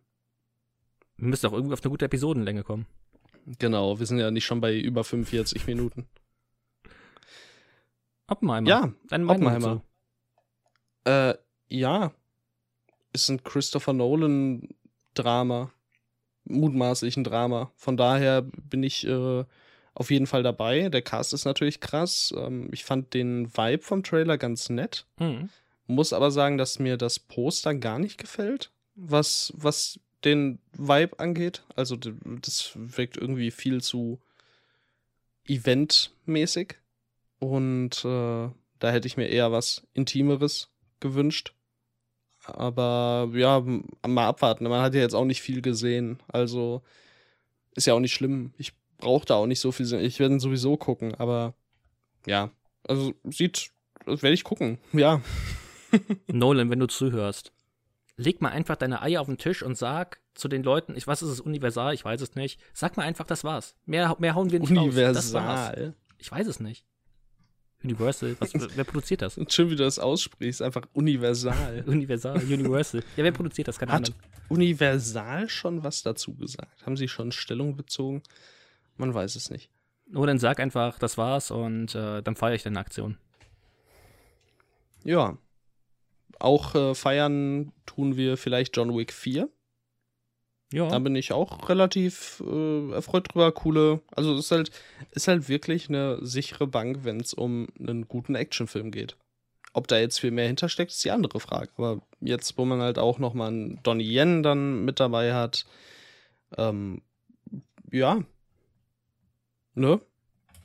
Wir müssen auch irgendwie auf eine gute Episodenlänge kommen. Genau, wir sind ja nicht schon bei über 45 Minuten. Oppenheimer. Ja, Deine Meinung Oppenheimer. dazu? Äh, ja. Ist ein Christopher Nolan-Drama. Mutmaßlich ein Drama. Von daher bin ich äh, auf jeden Fall dabei. Der Cast ist natürlich krass. Ähm, ich fand den Vibe vom Trailer ganz nett. Mhm. Muss aber sagen, dass mir das Poster gar nicht gefällt, was, was den Vibe angeht. Also, das wirkt irgendwie viel zu eventmäßig. Und äh, da hätte ich mir eher was Intimeres gewünscht. Aber ja, mal abwarten. Man hat ja jetzt auch nicht viel gesehen. Also ist ja auch nicht schlimm. Ich brauche da auch nicht so viel. Sinn. Ich werde sowieso gucken. Aber ja, also sieht, werde ich gucken. Ja. Nolan, wenn du zuhörst, leg mal einfach deine Eier auf den Tisch und sag zu den Leuten, ich weiß, es ist universal, ich weiß es nicht. Sag mal einfach, das war's. Mehr, mehr hauen wir nicht raus. Das war's. Universal. Ich weiß es nicht. Universal, was, wer produziert das? Und schön, wie du das aussprichst. Einfach universal. Universal, Universal. Ja, wer produziert das? Keine Hat Ahnung. Universal schon was dazu gesagt? Haben sie schon Stellung bezogen? Man weiß es nicht. Oder dann sag einfach, das war's und äh, dann feiere ich deine Aktion. Ja. Auch äh, feiern tun wir vielleicht John Wick 4. Ja. Da bin ich auch relativ äh, erfreut drüber. Coole. Also es ist halt, ist halt wirklich eine sichere Bank, wenn es um einen guten Actionfilm geht. Ob da jetzt viel mehr hintersteckt, ist die andere Frage. Aber jetzt, wo man halt auch noch mal einen Donnie Yen dann mit dabei hat, ähm, ja. Ne?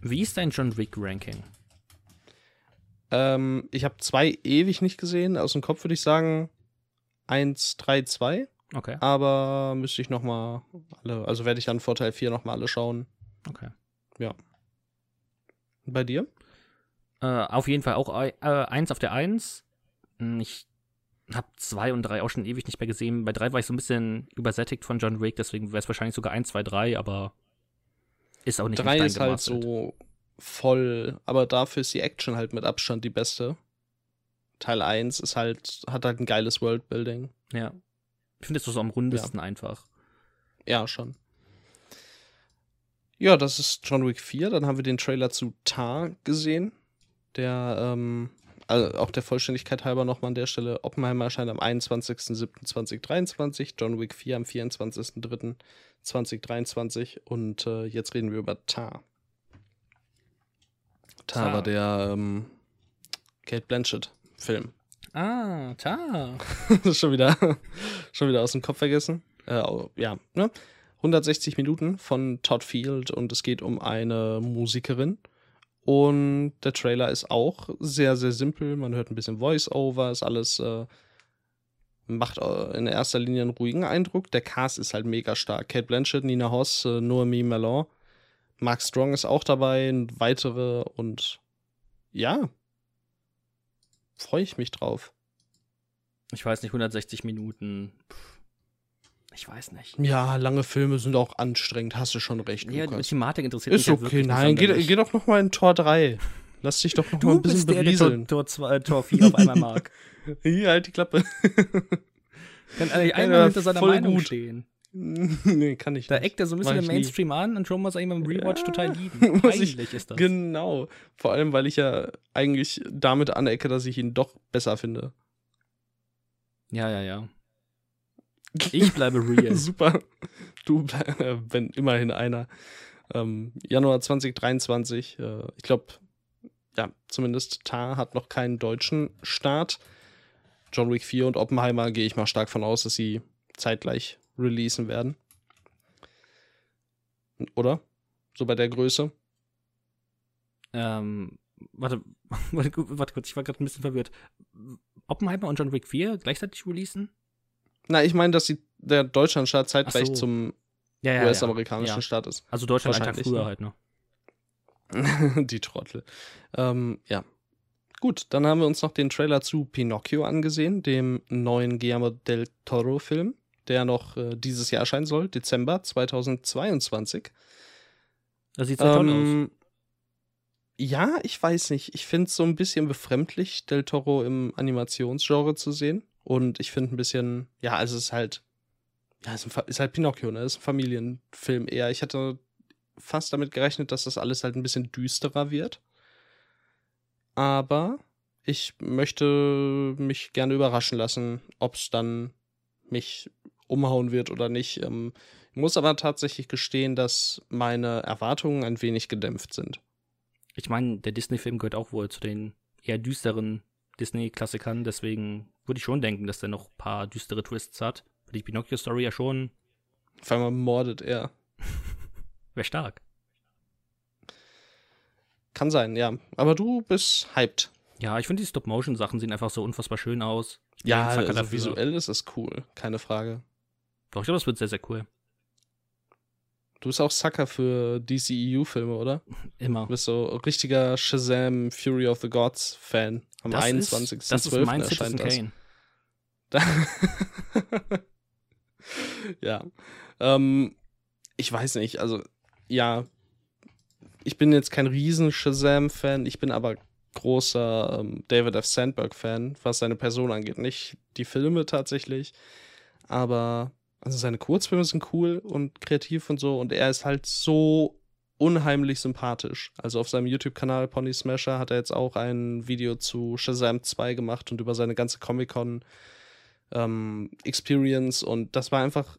Wie ist dein John Wick Ranking? Ähm, ich habe zwei ewig nicht gesehen. Aus dem Kopf würde ich sagen 1, 3, 2. Okay, Aber müsste ich noch mal alle, also werde ich dann Vorteil 4 noch mal alle schauen. okay. Bei dir? Äh, auf jeden Fall auch äh, eins auf der Eins. Hm, Ich habe zwei und drei auch schon ewig nicht mehr gesehen. Bei drei war ich so ein bisschen übersättigt von John Wick, deswegen wäre es wahrscheinlich sogar eins, zwei, drei, aber ist auch nicht in 3 Stein ist halt so voll, aber dafür ist die Action halt mit Abstand die beste. Teil 1 ist halt, hat halt ein geiles Worldbuilding. Ja. Ich finde es so am rundesten einfach. Ja, schon. Ja, das ist John Wick 4. Dann haben wir den Trailer zu Tar gesehen. Der, ähm, also auch der Vollständigkeit halber nochmal an der Stelle. Oppenheimer erscheint am 21.07.2023. John Wick 4 am 24.03.2023. Und äh, jetzt reden wir über Tar. Tar, Tar. war der ähm, Kate Blanchett-Film. Ah, ta. schon wieder, schon wieder aus dem Kopf vergessen. Äh, ja, ne? 160 Minuten von Todd Field und es geht um eine Musikerin. Und der Trailer ist auch sehr, sehr simpel. Man hört ein bisschen Voice-Over, ist alles, äh, macht äh, in erster Linie einen ruhigen Eindruck. Der Cast ist halt mega stark. Kate Blanchett, Nina Hoss, äh, Noemi Malone, Mark Strong ist auch dabei, weitere und ja, freue ich mich drauf. Ich weiß nicht, 160 Minuten. Puh. Ich weiß nicht. Ja, lange Filme sind auch anstrengend, hast du schon recht, Ja, die Lukas. Thematik interessiert Ist mich halt okay, nicht nein, geh, geh doch noch mal in Tor 3. Lass dich doch noch Du mal ein bisschen bist der, der berieseln. Tor, Tor, zwei- Tor 4 auf einmal mag. Hier, halt die Klappe. Kann eigentlich Ja, einmal ja, hinter seiner Meinung gut. stehen. nee, kann ich Da nicht. eckt er so ein bisschen im ich nie. Mainstream an und schon muss er ihn beim Rewatch Ja, total lieben. muss ich- ist das. Genau. Vor allem, weil ich ja eigentlich damit anecke, dass ich ihn doch besser finde. Ja, ja, ja. Ich bleibe real. Super. Du, bleib- äh, wenn immerhin einer. Ähm, Januar 2023. Äh, ich glaube, ja, zumindest Tar hat noch keinen deutschen Start. John Wick 4 und Oppenheimer gehe ich mal stark von aus, dass sie zeitgleich releasen werden. Oder? So bei der Größe. ähm, warte, warte, kurz, ich war gerade ein bisschen verwirrt. Oppenheimer und John Wick 4 gleichzeitig releasen? Na, ich meine, dass sie, der Deutschlandstart zeitgleich so. zum Ja, ja. US-amerikanischen ja. Start ist. Also Deutschland einen Tag früher ne? halt, ne? Die Trottel. Ähm, ja. Gut, dann haben wir uns noch den Trailer zu Pinocchio angesehen, dem neuen Guillermo del Toro-Film, der noch äh, dieses Jahr erscheinen soll, Dezember 2022. Das sieht sehr toll aus. Ähm, ja, ich weiß nicht. Ich finde es so ein bisschen befremdlich, Del Toro im Animationsgenre zu sehen. Und ich finde ein bisschen, ja, also es ist halt, ja, es ist, ist halt Pinocchio, ne? Es ist ein Familienfilm eher. Ich hatte fast damit gerechnet, dass das alles halt ein bisschen düsterer wird. Aber ich möchte mich gerne überraschen lassen, ob es dann mich umhauen wird oder nicht. Ähm, ich muss aber tatsächlich gestehen, dass meine Erwartungen ein wenig gedämpft sind. Ich meine, der Disney-Film gehört auch wohl zu den eher düsteren Disney-Klassikern, deswegen würde ich schon denken, dass der noch ein paar düstere Twists hat. Die Pinocchio-Story ja schon Auf einmal mordet er. wäre stark. Kann sein, ja. Aber du bist hyped. Ja, ich finde die Stop-Motion-Sachen sehen einfach so unfassbar schön aus. Ja, also visuell ist es cool, keine Frage. Doch, ich glaube, das wird sehr, sehr cool. Du bist auch Sucker für DCEU-Filme, oder? Immer. Du bist so richtiger Shazam Fury of the Gods Fan. Am Das 21.12. ist, das ist mein Citizen das. Kane. ja. Ähm, ich weiß nicht, also ja, ich bin jetzt kein riesen Shazam-Fan, ich bin aber großer ähm, David F. Sandberg-Fan, was seine Person angeht. Nicht die Filme tatsächlich, aber also seine Kurzfilme sind cool und kreativ und so und er ist halt so unheimlich sympathisch. Also auf seinem YouTube-Kanal Pony Smasher hat er jetzt auch ein Video zu Shazam 2 gemacht und über seine ganze Comic-Con ähm, Experience und das war einfach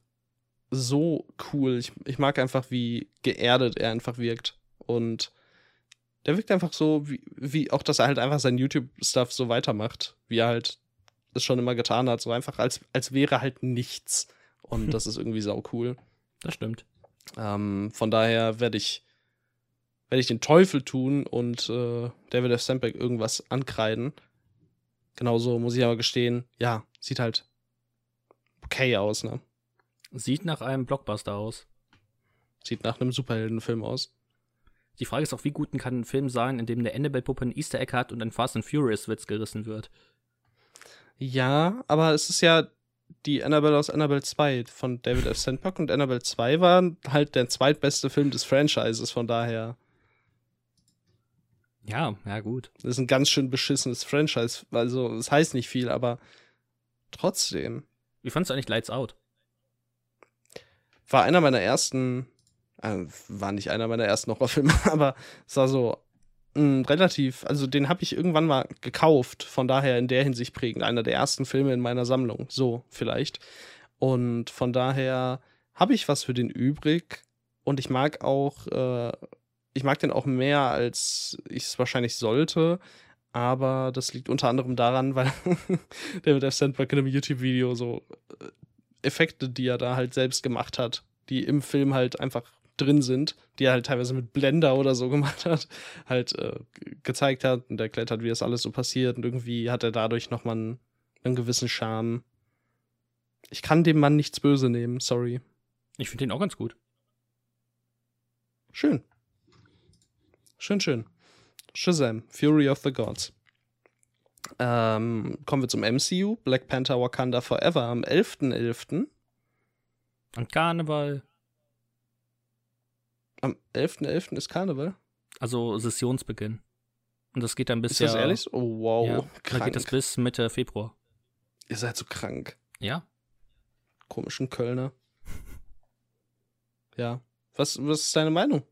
so cool. Ich, ich mag einfach, wie geerdet er einfach wirkt. Und der wirkt einfach so, wie, wie auch, dass er halt einfach sein YouTube-Stuff so weitermacht, wie er halt es schon immer getan hat. So einfach, als, als wäre halt nichts. Und das ist irgendwie sau cool. Das stimmt. Ähm, von daher werde ich, werde ich den Teufel tun und äh, David F. Sandberg irgendwas ankreiden. Genauso muss ich aber gestehen, ja, sieht halt okay aus, ne? Sieht nach einem Blockbuster aus. Sieht nach einem Superheldenfilm aus. Die Frage ist auch, wie gut kann ein Film sein, in dem eine Annabelle-Puppe ein Easter Egg hat und ein Fast and Furious-Witz gerissen wird? Ja, aber es ist ja die Annabelle aus Annabelle 2 von David F. Sandberg und Annabelle 2 war halt der zweitbeste Film des Franchises, von daher Ja, ja, gut. das ist ein ganz schön beschissenes Franchise. Also, es heißt nicht viel, aber trotzdem Wie fandst du eigentlich Lights Out? war einer meiner ersten, äh, war nicht einer meiner ersten Horrorfilme, aber es war so mh, relativ, also den habe ich irgendwann mal gekauft, von daher in der Hinsicht prägend, einer der ersten Filme in meiner Sammlung, so vielleicht. Und von daher habe ich was für den übrig und ich mag auch, äh, ich mag den auch mehr, als ich es wahrscheinlich sollte. Aber das liegt unter anderem daran, weil David F. Sandberg in einem YouTube-Video so äh, Effekte, die er da halt selbst gemacht hat, die im Film halt einfach drin sind, die er halt teilweise mit Blender oder so gemacht hat, halt äh, ge- gezeigt hat und erklärt hat, wie das alles so passiert und irgendwie hat er dadurch nochmal einen, einen gewissen Charme. Ich kann dem Mann nichts böse nehmen, sorry. Ich finde den auch ganz gut. Schön. Schön, schön. Shazam, Fury of the Gods. Ähm, kommen wir zum MCU. Black Panther Wakanda Forever am 11.11. Und Karneval, Am 11.11. ist Karneval. also Sessionsbeginn. Und das geht dann bis Ist das ja, ehrlich? Oh, wow. Ja, da krank. geht das bis Mitte Februar. Ihr seid so krank. Ja. Komischen Kölner. Ja. Was, was ist deine Meinung?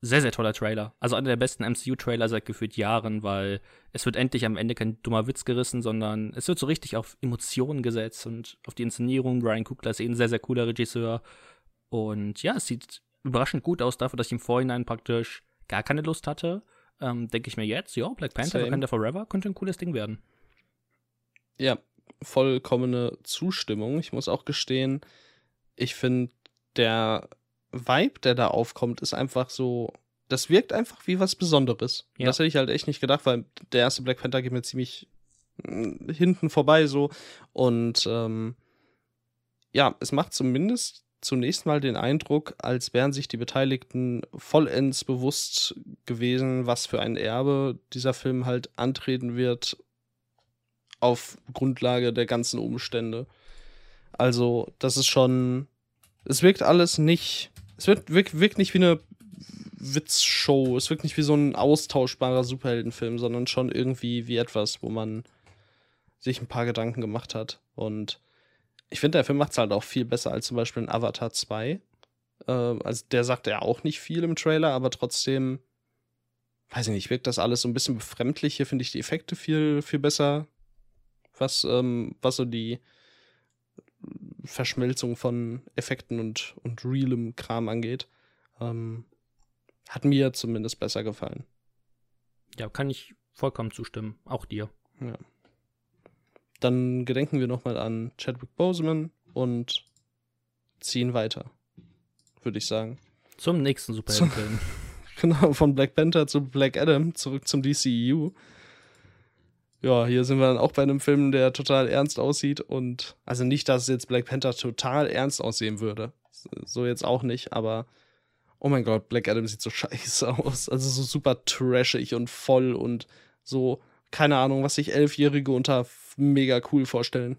Sehr, sehr toller Trailer. Also einer der besten MCU-Trailer seit gefühlt Jahren, weil es wird endlich am Ende kein dummer Witz gerissen, sondern es wird so richtig auf Emotionen gesetzt und auf die Inszenierung. Brian Coogler ist eh ein sehr, sehr cooler Regisseur. Und ja, es sieht überraschend gut aus dafür, dass ich im Vorhinein praktisch gar keine Lust hatte. Ähm, Denke ich mir jetzt, ja, Black Panther. Wakanda Forever könnte ein cooles Ding werden. Ja, vollkommene Zustimmung. Ich muss auch gestehen, ich finde, der Vibe, der da aufkommt, ist einfach so. Das wirkt einfach wie was Besonderes. Ja. Das hätte ich halt echt nicht gedacht, weil der erste Black Panther geht mir ziemlich mm, hinten vorbei so. Und ähm, ja, es macht zumindest zunächst mal den Eindruck, als wären sich die Beteiligten vollends bewusst gewesen, was für ein Erbe dieser Film halt antreten wird auf Grundlage der ganzen Umstände. Also, das ist schon. Es wirkt alles nicht. Es wird, wirkt, wirkt nicht wie eine Witzshow. Es wirkt nicht wie so ein austauschbarer Superheldenfilm, sondern schon irgendwie wie etwas, wo man sich ein paar Gedanken gemacht hat. Und ich finde, der Film macht es halt auch viel besser als zum Beispiel in Avatar 2. Äh, also, der sagt ja auch nicht viel im Trailer, aber trotzdem, weiß ich nicht, wirkt das alles so ein bisschen befremdlich. Hier finde ich die Effekte viel, viel besser was, ähm, was so die Verschmelzung von Effekten und, und realem Kram angeht. Ähm, hat mir zumindest besser gefallen. Ja, kann ich vollkommen zustimmen. Auch dir. Dann gedenken wir nochmal an Chadwick Boseman und ziehen weiter, würde ich sagen. Zum nächsten Superheldenfilm. Genau, von Black Panther zu Black Adam, zurück zum DCEU. Ja, hier sind wir dann auch bei einem Film, der total ernst aussieht und also nicht, dass jetzt Black Panther total ernst aussehen würde. So jetzt auch nicht, aber oh mein Gott, Black Adam sieht so scheiße aus. Also so super trashig und voll und so, keine Ahnung, was sich Elfjährige unter mega cool vorstellen.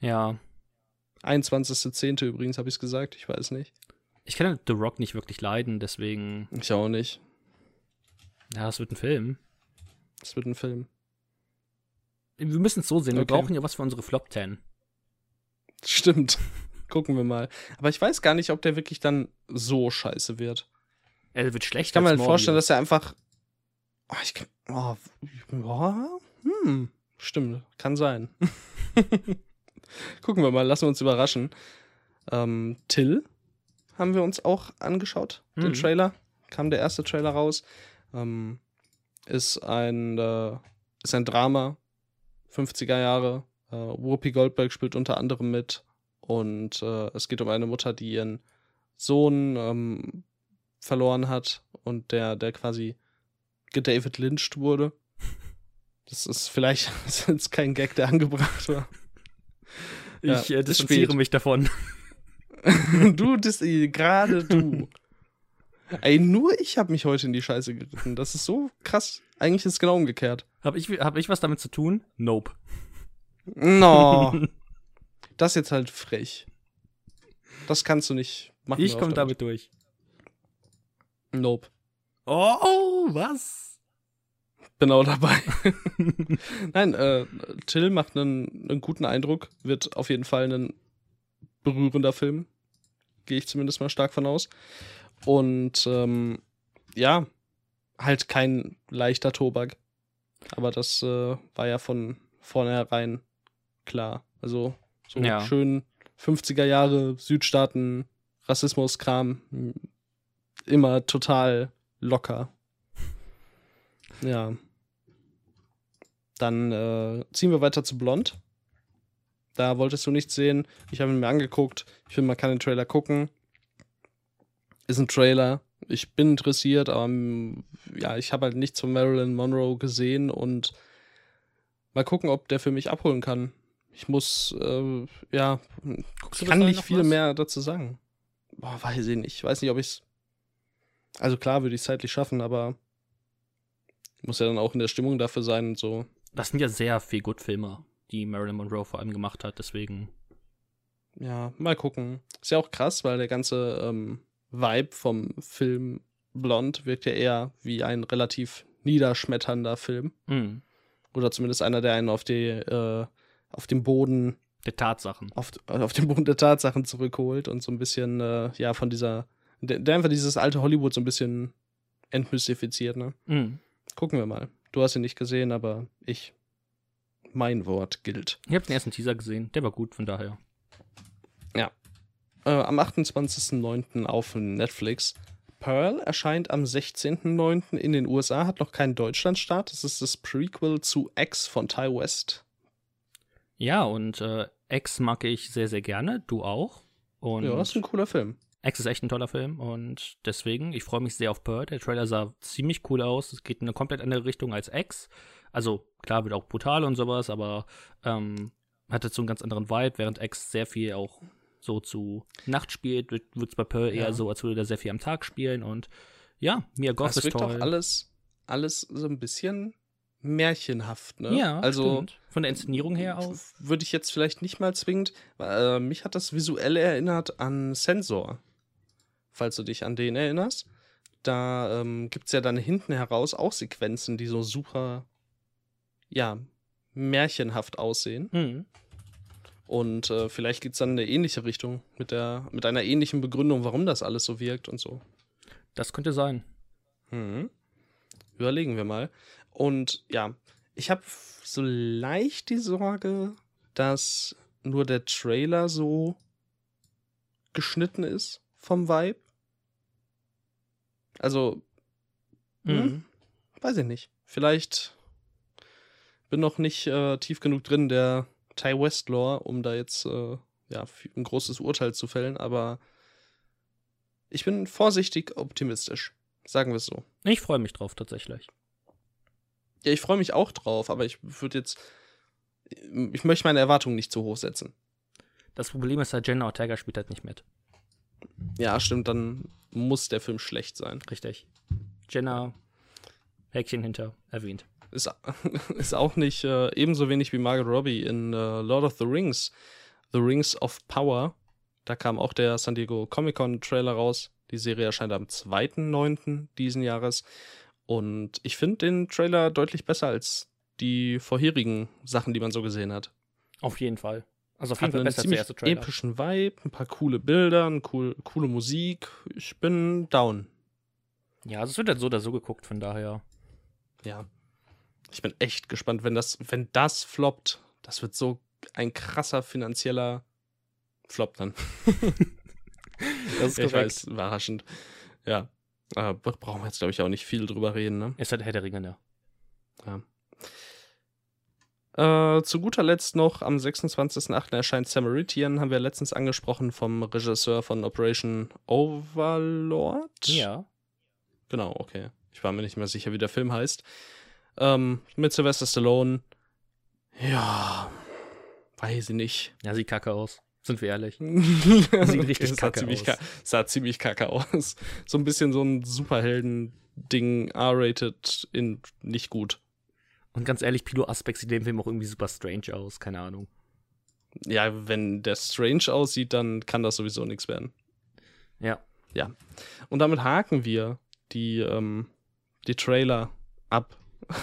ja. 21.10. übrigens, habe ich es gesagt, ich weiß nicht. Ich kann The Rock nicht wirklich leiden, deswegen, Ich auch nicht. ja, es wird ein Film. Es wird ein Film. Wir müssen es so sehen, wir Okay. brauchen ja was für unsere Flop 10. Stimmt. Gucken wir mal. Aber ich weiß gar nicht, ob der wirklich dann so scheiße wird. Er wird schlechter Ich kann mir halt vorstellen, dass er einfach. Oh, ich kann. Oh, ja, hm, stimmt. Kann sein. Gucken wir mal, lassen wir uns überraschen. Ähm, Till haben wir uns auch angeschaut, den Mhm. Trailer. Kam der erste Trailer raus. Ähm, ist ein, äh, ist ein Drama, 50er Jahre. Äh, Whoopi Goldberg spielt unter anderem mit. Und äh, es geht um eine Mutter, die ihren Sohn ähm, verloren hat und der, der quasi gedavid lynched wurde. Das ist vielleicht jetzt kein Gag, der angebracht war. Ja, Ich äh, ist distanziere mich davon. du, gerade du. Ey, nur ich habe mich heute in die Scheiße geritten. Das ist so krass. Eigentlich ist es genau umgekehrt. Hab ich, hab ich was damit zu tun? Nope. No. das ist jetzt halt frech. Das kannst du nicht machen. ich komme damit durch. Nope. Oh, was? Bin auch dabei. Nein, äh, Till macht einen, einen guten Eindruck. Wird auf jeden Fall ein berührender Film. Gehe ich zumindest mal stark von aus. Und ähm, ja, halt kein leichter Tobak. Aber das äh, war ja von vornherein klar. Also so Ja. schön 50er Jahre Südstaaten, Rassismus-Kram. m, Immer total locker. Ja. Dann äh, ziehen wir weiter zu Blond. Da wolltest du nichts sehen. Ich habe ihn mir angeguckt. Ich finde, man kann den Trailer gucken. Ist ein Trailer. Ich bin interessiert, aber mm, ja, ich habe halt nichts von Marilyn Monroe gesehen und mal gucken, ob der für mich abholen kann. Ich muss, äh, ja, Guckst kann nicht viel was? mehr dazu sagen. Boah, weiß ich nicht. Ich weiß nicht, ob ich es. Also klar würde ich es zeitlich schaffen, aber muss ja dann auch in der Stimmung dafür sein und so. Das sind ja sehr viel gut Filme, die Marilyn Monroe vor allem gemacht hat, deswegen. Ja, mal gucken. Ist ja auch krass, weil der ganze ähm, Vibe vom Film Blond wirkt ja eher wie ein relativ niederschmetternder Film. Mhm. Oder zumindest einer, der einen auf die, äh, auf den Boden, Der Tatsachen. auf, auf den Boden der Tatsachen zurückholt und so ein bisschen, äh, ja, von dieser, der, der einfach dieses alte Hollywood so ein bisschen entmystifiziert, ne? Mhm. Gucken wir mal. Du hast ihn nicht gesehen, aber ich. Mein Wort gilt. Ich habe den ersten Teaser gesehen. Der war gut, von daher. Äh, am 28.09. auf Netflix. Pearl erscheint am 16.09. in den USA, hat noch keinen Deutschlandstart. Das ist das Prequel zu X von Ty West. Ja, und äh, X mag ich sehr, sehr gerne. Du auch. Und Ja, ist ein cooler Film. X ist echt ein toller Film und deswegen, ich freue mich sehr auf Pearl. Der Trailer sah ziemlich cool aus. Es geht in eine komplett andere Richtung als X. Also klar, wird auch brutal und sowas, aber ähm, hat jetzt so einen ganz anderen Vibe, während X sehr viel auch so zu Nacht spielt, wird es bei Pearl Ja. eher so, als würde er sehr viel am Tag spielen und ja, Mia Goth Das ist wirkt toll. auch alles, alles so ein bisschen märchenhaft, ne? Ja, also stimmt. von der Inszenierung her auch. würde ich jetzt vielleicht nicht mal zwingend. Äh, mich hat das visuell erinnert an Sensor. Falls du dich an den erinnerst. Da ähm, gibt es ja dann hinten heraus auch Sequenzen, die so super, ja, märchenhaft aussehen. Mhm. Und äh, vielleicht geht es dann in eine ähnliche Richtung, mit, der, mit einer ähnlichen Begründung, warum das alles so wirkt und so. Das könnte sein. Mhm. Überlegen wir mal. Und ja, ich habe so leicht die Sorge, dass nur der Trailer so geschnitten ist vom Vibe. Also, Mhm. hm, weiß ich nicht. Vielleicht bin noch nicht äh, tief genug drin der Ty West Lore, um da jetzt äh, ja, ein großes Urteil zu fällen, aber ich bin vorsichtig optimistisch. Sagen wir es so. Ich freue mich drauf tatsächlich. Ja, ich freue mich auch drauf, aber ich würde jetzt. Ich möchte meine Erwartungen nicht zu hoch setzen. Das Problem ist halt, Jenna Ortega spielt halt nicht mit. Ja, stimmt, dann muss der Film schlecht sein. Richtig. Jenna, Häkchen hinter, erwähnt. Ist, ist auch nicht äh, ebenso wenig wie Margot Robbie in äh, Lord of the Rings. The Rings of Power. Da kam auch der San Diego Comic Con Trailer raus. Die Serie erscheint am 2.9. diesen Jahres. Und ich finde den Trailer deutlich besser als die vorherigen Sachen, die man so gesehen hat. Auf jeden Fall. Also auf jeden Fall besser als der ziemlich erste Trailer. epischen Vibe, ein paar coole Bilder, eine cool, coole Musik. Ich bin down. Ja, also es wird halt so oder so geguckt, von daher. Ja. Ich bin echt gespannt, wenn das, wenn das floppt. Das wird so ein krasser finanzieller Flop dann. Das ich weiß, überraschend. Ja. Aber brauchen wir jetzt, glaube ich, auch nicht viel drüber reden, ne? Ist halt Herr der Ringe, ne? Äh, zu guter Letzt noch am 26.08. erscheint Samaritan, haben wir letztens angesprochen vom Regisseur von Operation Overlord. Ja. Genau, okay. Ich war mir nicht mehr sicher, wie der Film heißt. Ähm, mit Sylvester Stallone. Ja, weiß ich nicht. Ja, sieht kacke aus. Sind wir ehrlich. Sieht richtig sah kacke ziemlich, aus. ka- sah ziemlich kacke aus. So ein bisschen so ein Superhelden-Ding, R-rated, in nicht gut. Und ganz ehrlich, Pilo Aspect sieht in dem Film auch irgendwie super strange aus. Keine Ahnung. Ja, wenn der strange aussieht, dann kann das sowieso nichts werden. Ja. Und damit haken wir die, ähm, die Trailer ab.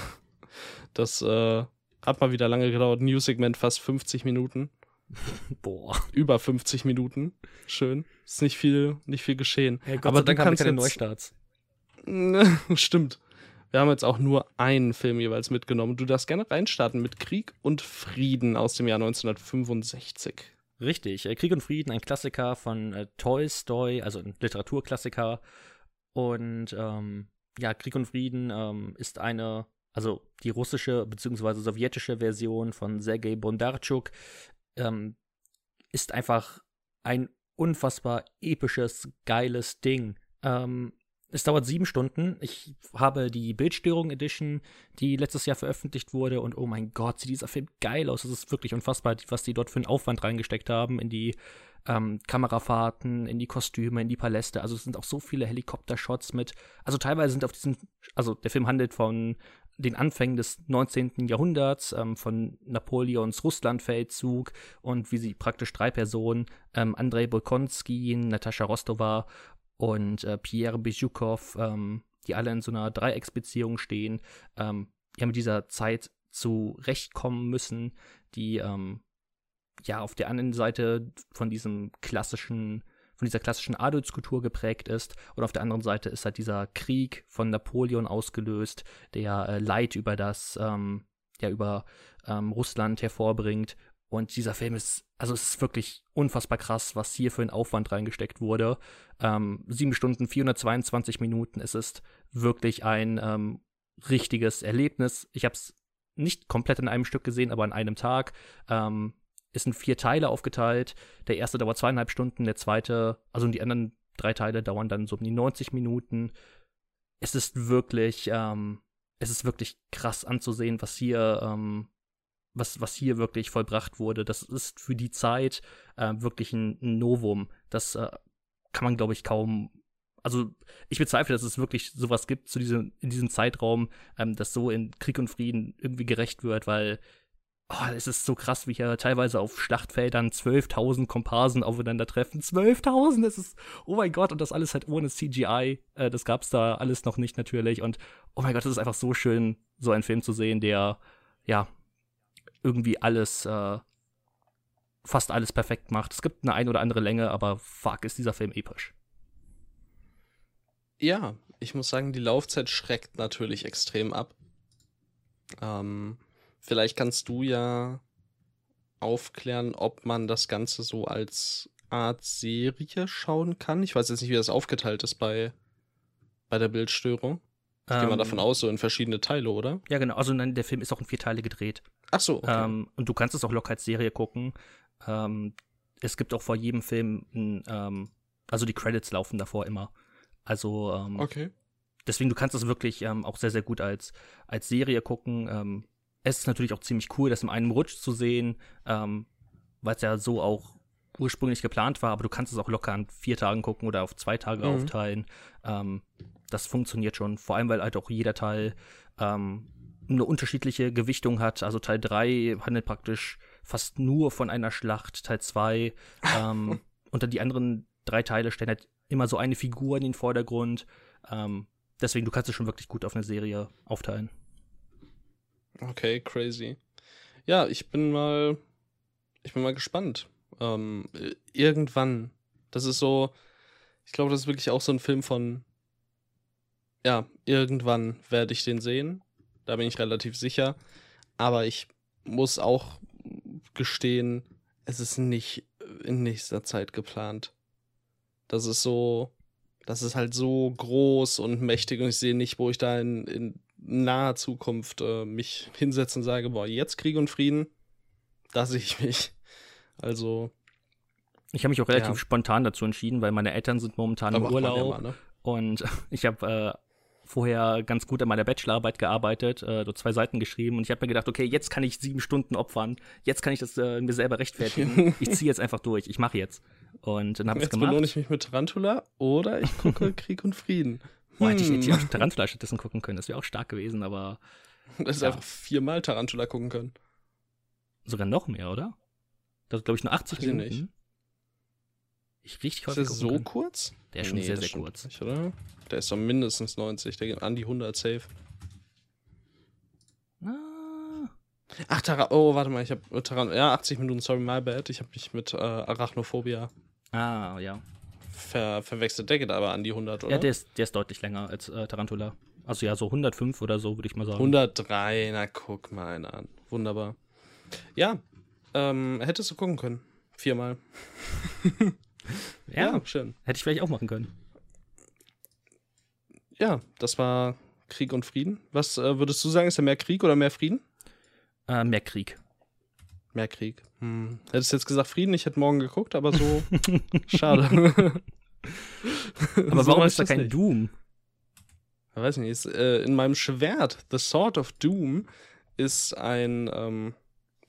Das äh, hat mal wieder lange gedauert. News-Segment fast 50 Minuten. Boah. Über 50 Minuten. Schön. Ist nicht viel, nicht viel geschehen. Ja, Gott Aber sei du Dank haben wir keine jetzt- Neustarts. Stimmt. Wir haben jetzt auch nur einen Film jeweils mitgenommen. Du darfst gerne reinstarten mit Krieg und Frieden aus dem Jahr 1965. Richtig. Äh, Krieg und Frieden, ein Klassiker von äh, Tolstoi, also ein Literaturklassiker. Und ähm, ja, Krieg und Frieden ähm, ist eine, also die russische bzw. sowjetische Version von Sergei Bondarchuk, ähm, ist einfach ein unfassbar episches, geiles Ding. Ähm, es dauert sieben Stunden. Ich habe die Bildstörung Edition, die letztes Jahr veröffentlicht wurde, und oh mein Gott, sieht dieser Film geil aus. Es ist wirklich unfassbar, was die dort für einen Aufwand reingesteckt haben in die ähm, Kamerafahrten, in die Kostüme, in die Paläste. Also es sind auch so viele Helikoptershots mit. Also teilweise sind auf diesem, also der Film handelt von den Anfängen des 19. Jahrhunderts, ähm, von Napoleons Russlandfeldzug und wie sie praktisch drei Personen, ähm, Andrei Bolkonski, Natascha Rostova und äh, Pierre Bijoukov, ähm, die alle in so einer Dreiecksbeziehung stehen, ähm, ja mit dieser Zeit zurechtkommen müssen, die ähm, ja auf der anderen Seite von diesem klassischen von dieser klassischen Adelskultur geprägt ist. Und auf der anderen Seite ist halt dieser Krieg von Napoleon ausgelöst, der äh, Leid über das ähm, ja über ähm, Russland hervorbringt und dieser Film ist, also es ist wirklich unfassbar krass, was hier für ein Aufwand reingesteckt wurde. Ähm, sieben Stunden, 422 Minuten. Es ist wirklich ein ähm, richtiges Erlebnis. Ich habe es nicht komplett in einem Stück gesehen, aber an einem Tag. Ähm, ist in vier Teile aufgeteilt. Der erste dauert zweieinhalb Stunden, der zweite, also die anderen drei Teile dauern dann so um die 90 Minuten. Es ist wirklich, ähm, es ist wirklich krass anzusehen, was hier, ähm, was, was hier wirklich vollbracht wurde. Das ist für die Zeit äh, wirklich ein, ein Novum. Das äh, kann man, glaube ich, kaum. Also ich bezweifle, dass es wirklich sowas gibt zu diesem, in diesem Zeitraum, ähm, das so in Krieg und Frieden irgendwie gerecht wird, weil oh, es ist so krass, wie hier teilweise auf Schlachtfeldern 12.000 Komparsen aufeinandertreffen. 12.000, das ist, oh mein Gott, und das alles halt ohne CGI. Äh, das gab's da alles noch nicht natürlich. Und oh mein Gott, das ist einfach so schön, so einen Film zu sehen, der, ja, irgendwie alles, äh, fast alles perfekt macht. Es gibt eine ein oder andere Länge, aber fuck, ist dieser Film episch. Ja, ich muss sagen, die Laufzeit schreckt natürlich extrem ab. Ähm, Vielleicht kannst du ja aufklären, ob man das Ganze so als Art Serie schauen kann. Ich weiß jetzt nicht, wie das aufgeteilt ist bei, bei der Bildstörung. Ich ähm, gehe mal davon aus, so in verschiedene Teile, oder? Ja, genau. Also nein, der Film ist auch in vier Teile gedreht. Ach so, okay. Ähm, und du kannst es auch locker als Serie gucken. Ähm, es gibt auch vor jedem Film, ein, ähm, also die Credits laufen davor immer. Also, ähm, okay. deswegen, du kannst es wirklich ähm, auch sehr, sehr gut als, als Serie gucken es ist natürlich auch ziemlich cool, das in einem Rutsch zu sehen, ähm, weil es ja so auch ursprünglich geplant war, aber du kannst es auch locker an vier Tagen gucken oder auf zwei Tage mhm. aufteilen. Ähm, das funktioniert schon, vor allem weil halt auch jeder Teil ähm, eine unterschiedliche Gewichtung hat. Also Teil 3 handelt praktisch fast nur von einer Schlacht, Teil 2 ähm, und dann die anderen drei Teile stellen halt immer so eine Figur in den Vordergrund. Ähm, deswegen, du kannst es schon wirklich gut auf eine Serie aufteilen. Okay, crazy. Ja, ich bin mal, ich bin mal gespannt. Ähm, irgendwann. Das ist so, ich glaube, das ist wirklich auch so ein Film von, ja, irgendwann werde ich den sehen. Da bin ich relativ sicher. Aber ich muss auch gestehen, es ist nicht in nächster Zeit geplant. Das ist so, das ist halt so groß und mächtig und ich sehe nicht, wo ich da in, in naher Zukunft äh, mich hinsetzen und sage, boah, jetzt Krieg und Frieden, da sehe ich mich. Also. Ich habe mich auch relativ ja. spontan dazu entschieden, weil meine Eltern sind momentan im Urlaub. Ja mal, ne? Und ich habe äh, vorher ganz gut an meiner Bachelorarbeit gearbeitet, äh, so zwei Seiten geschrieben und ich habe mir gedacht, okay, jetzt kann ich sieben Stunden opfern, jetzt kann ich das äh, mir selber rechtfertigen. ich ziehe jetzt einfach durch, ich mache jetzt. Und dann habe ich es gemacht. Jetzt belohne ich mich mit Tarantula oder ich gucke Krieg und Frieden. Boah, hätte ich, hätte ich auch hm. Tarantula stattdessen gucken können. Das wäre auch stark gewesen, aber. Das ist ja. einfach viermal Tarantula gucken können. Sogar noch mehr, oder? Das ist, glaube ich, nur 80 Weiß Minuten. Ich, ich richtig häufig. Ist der so können. kurz? Der ist schon nee, sehr, sehr kurz. Nicht, oder? Der ist doch mindestens 90. Der geht an die 100 safe. Ah. Ach, Tara oh, warte mal, ich habe äh, Taran ja 80 Minuten, sorry, my bad. Ich habe mich mit äh, Arachnophobia. Ah, ja ver verwechselt. Der geht aber an die 100, oder? Ja, der ist, der ist deutlich länger als äh, Tarantula. Also ja, so 105 oder so, würde ich mal sagen. 103, na guck mal einen an. Wunderbar. Ja, ähm, hättest du gucken können. Viermal. ja, ja, schön. Hätte ich vielleicht auch machen können. Ja, das war Krieg und Frieden. Was äh, würdest du sagen, ist da mehr Krieg oder mehr Frieden? Äh, mehr Krieg. Mehr Krieg. Hm. Hättest jetzt gesagt Frieden, ich hätte morgen geguckt, aber so schade. aber warum ist da kein nicht. Doom? Ich weiß nicht, ist, äh, in meinem Schwert, The Sword of Doom, ist ein ähm,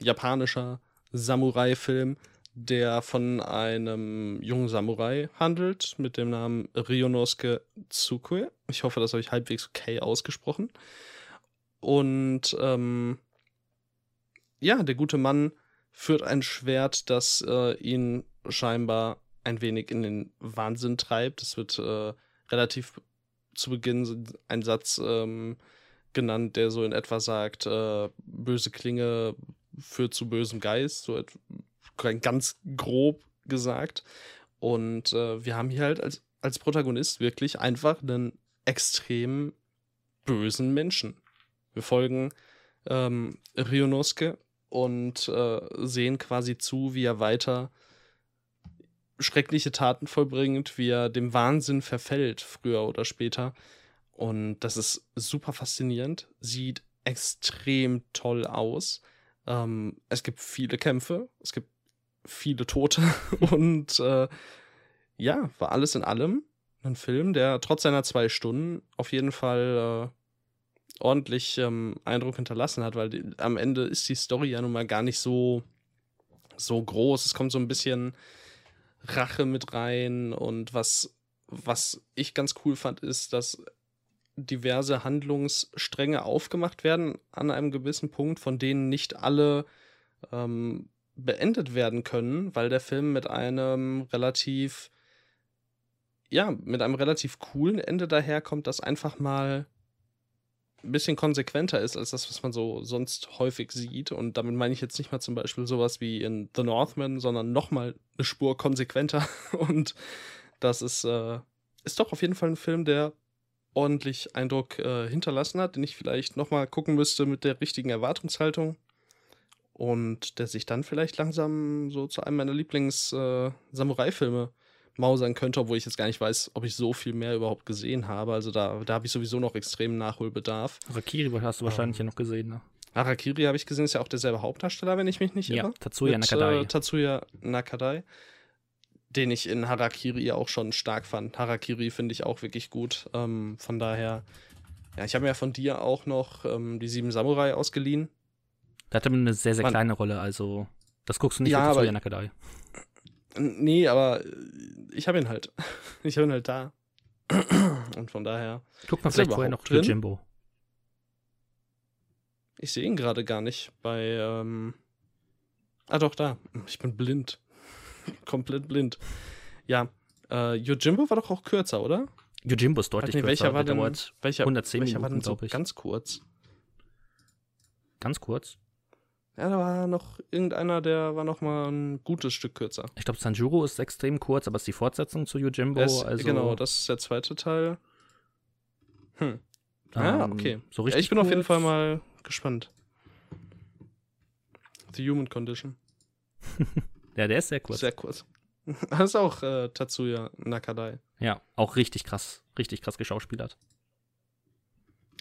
japanischer Samurai-Film, der von einem jungen Samurai handelt, mit dem Namen Ryonosuke Tsukue. Ich hoffe, das habe ich halbwegs okay ausgesprochen. Und ähm, ja, der gute Mann führt ein Schwert, das äh, ihn scheinbar ein wenig in den Wahnsinn treibt. Es wird äh, relativ zu Beginn einen Satz ähm, genannt, der so in etwa sagt, äh, böse Klinge führt zu bösem Geist, so ganz grob gesagt. Und äh, wir haben hier halt als, als Protagonist wirklich einfach einen extrem bösen Menschen. Wir folgen ähm, Ryonosuke und äh, sehen quasi zu, wie er weiter schreckliche Taten vollbringt, wie er dem Wahnsinn verfällt, früher oder später. Und das ist super faszinierend, sieht extrem toll aus. Ähm, es gibt viele Kämpfe, es gibt viele Tote und äh, ja, war alles in allem ein Film, der trotz seiner zwei Stunden auf jeden Fall äh, ordentlich ähm, Eindruck hinterlassen hat, weil die, am Ende ist die Story ja nun mal gar nicht so, so groß. Es kommt so ein bisschen Rache mit rein und was, was ich ganz cool fand, ist, dass diverse Handlungsstränge aufgemacht werden an einem gewissen Punkt, von denen nicht alle ähm, beendet werden können, weil der Film mit einem relativ, ja, mit einem relativ coolen Ende daherkommt, das einfach mal ein bisschen konsequenter ist als das, was man so sonst häufig sieht. Und damit meine ich jetzt nicht mal zum Beispiel sowas wie in The Northman, sondern nochmal eine Spur konsequenter. Und das ist, äh, ist doch auf jeden Fall ein Film, der ordentlich Eindruck äh, hinterlassen hat, den ich vielleicht nochmal gucken müsste mit der richtigen Erwartungshaltung. Und der sich dann vielleicht langsam so zu einem meiner Lieblings-Samurai-Filme äh, mausern könnte, obwohl ich jetzt gar nicht weiß, ob ich so viel mehr überhaupt gesehen habe. Also da, da habe ich sowieso noch extremen Nachholbedarf. Harakiri hast du wahrscheinlich ähm, ja noch gesehen, ne? Harakiri habe ich gesehen, ist ja auch derselbe Hauptdarsteller, wenn ich mich nicht irre. Ja, Tatsuya Mit, Nakadai. Äh, Tatsuya Nakadai den ich in Harakiri auch schon stark fand. Harakiri finde ich auch wirklich gut. Ähm, von daher, ja, ich habe mir ja von dir auch noch ähm, die Sieben Samurai ausgeliehen. Da hatte man eine sehr, sehr Man, kleine Rolle, also das guckst du nicht ja, für Nakadai. Nee, aber ich habe ihn halt. Ich habe ihn halt da. Und von daher. Guck mal vielleicht vorher noch drin? Jimbo. Ich sehe ihn gerade gar nicht bei. Ähm ah, doch, da. Ich bin blind. komplett blind. Ja, äh, Yojimbo war doch auch kürzer, oder? Yojimbo ist deutlich nee, welcher kürzer. War denn, welcher, 110 welcher Minuten, war denn so ganz kurz? Ganz kurz? Ja, da war noch irgendeiner, der war noch mal ein gutes Stück kürzer. Ich glaube, Sanjuro ist extrem kurz, aber es ist die Fortsetzung zu Yojimbo. Es, also genau, das ist der zweite Teil. Hm. Ah, um, okay. So richtig ich bin kurz. auf jeden Fall mal gespannt. The Human Condition. Ja, der ist sehr kurz. Sehr kurz. Das ist auch äh, Tatsuya Nakadai. Ja, auch richtig krass, richtig krass geschauspielert.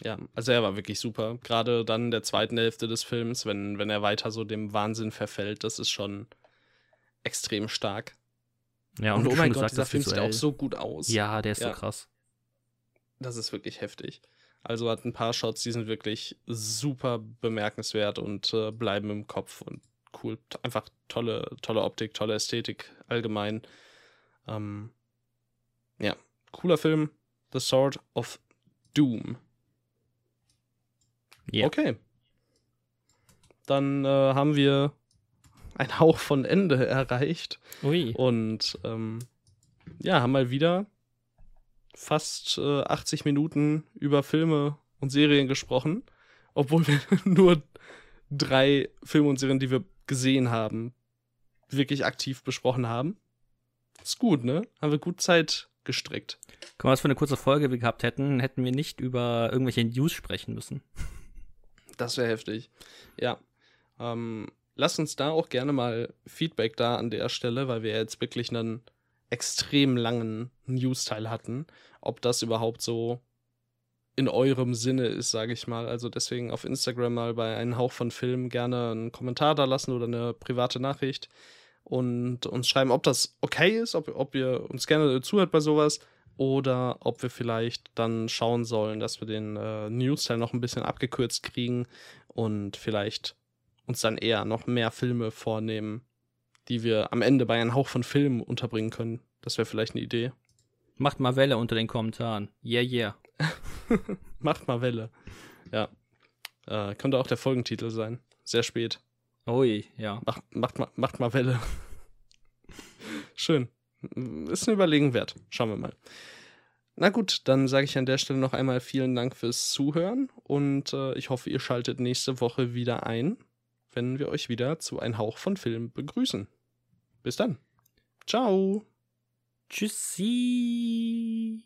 Ja, also er war wirklich super. Gerade dann in der zweiten Hälfte des Films, wenn, wenn er weiter so dem Wahnsinn verfällt, das ist schon extrem stark. Ja, und, und oh mein Gott, dieser Film sieht auch so gut aus. Ja, der ist ja. so krass. Das ist wirklich heftig. Also hat ein paar Shots, die sind wirklich super bemerkenswert und äh, bleiben im Kopf und cool. Einfach tolle, tolle Optik, tolle Ästhetik allgemein. Ähm, ja, cooler Film. The Sword of Doom. Yeah. Okay. Dann äh, haben wir einen Hauch von Ende erreicht. Ui. Und ähm, ja, haben mal wieder fast äh, 80 Minuten über Filme und Serien gesprochen, obwohl wir nur drei Filme und Serien, die wir gesehen haben, wirklich aktiv besprochen haben. Ist gut, ne? Haben wir gut Zeit gestreckt. Guck mal, was für eine kurze Folge wir gehabt hätten, hätten wir nicht über irgendwelche News sprechen müssen. Das wäre heftig. Ja. Ähm, lasst uns da auch gerne mal Feedback da an der Stelle, weil wir jetzt wirklich einen extrem langen News-Teil hatten, ob das überhaupt so in eurem Sinne ist, sage ich mal. Also deswegen auf Instagram mal bei einem Hauch von Film gerne einen Kommentar da lassen oder eine private Nachricht und uns schreiben, ob das okay ist, ob, ob ihr uns gerne zuhört bei sowas oder ob wir vielleicht dann schauen sollen, dass wir den äh, News-Teil noch ein bisschen abgekürzt kriegen und vielleicht uns dann eher noch mehr Filme vornehmen, die wir am Ende bei einem Hauch von Film unterbringen können. Das wäre vielleicht eine Idee. Macht mal Welle unter den Kommentaren. Yeah, yeah. Macht mal Welle. Ja. Äh, könnte auch der Folgentitel sein. Sehr spät. Ui, ja. Mach, macht, mal, macht mal Welle. Schön. Ist ein Überlegen wert. Schauen wir mal. Na gut, dann sage ich an der Stelle noch einmal vielen Dank fürs Zuhören und äh, ich hoffe, ihr schaltet nächste Woche wieder ein, wenn wir euch wieder zu Ein Hauch von Film begrüßen. Bis dann. Ciao. Tschüssi.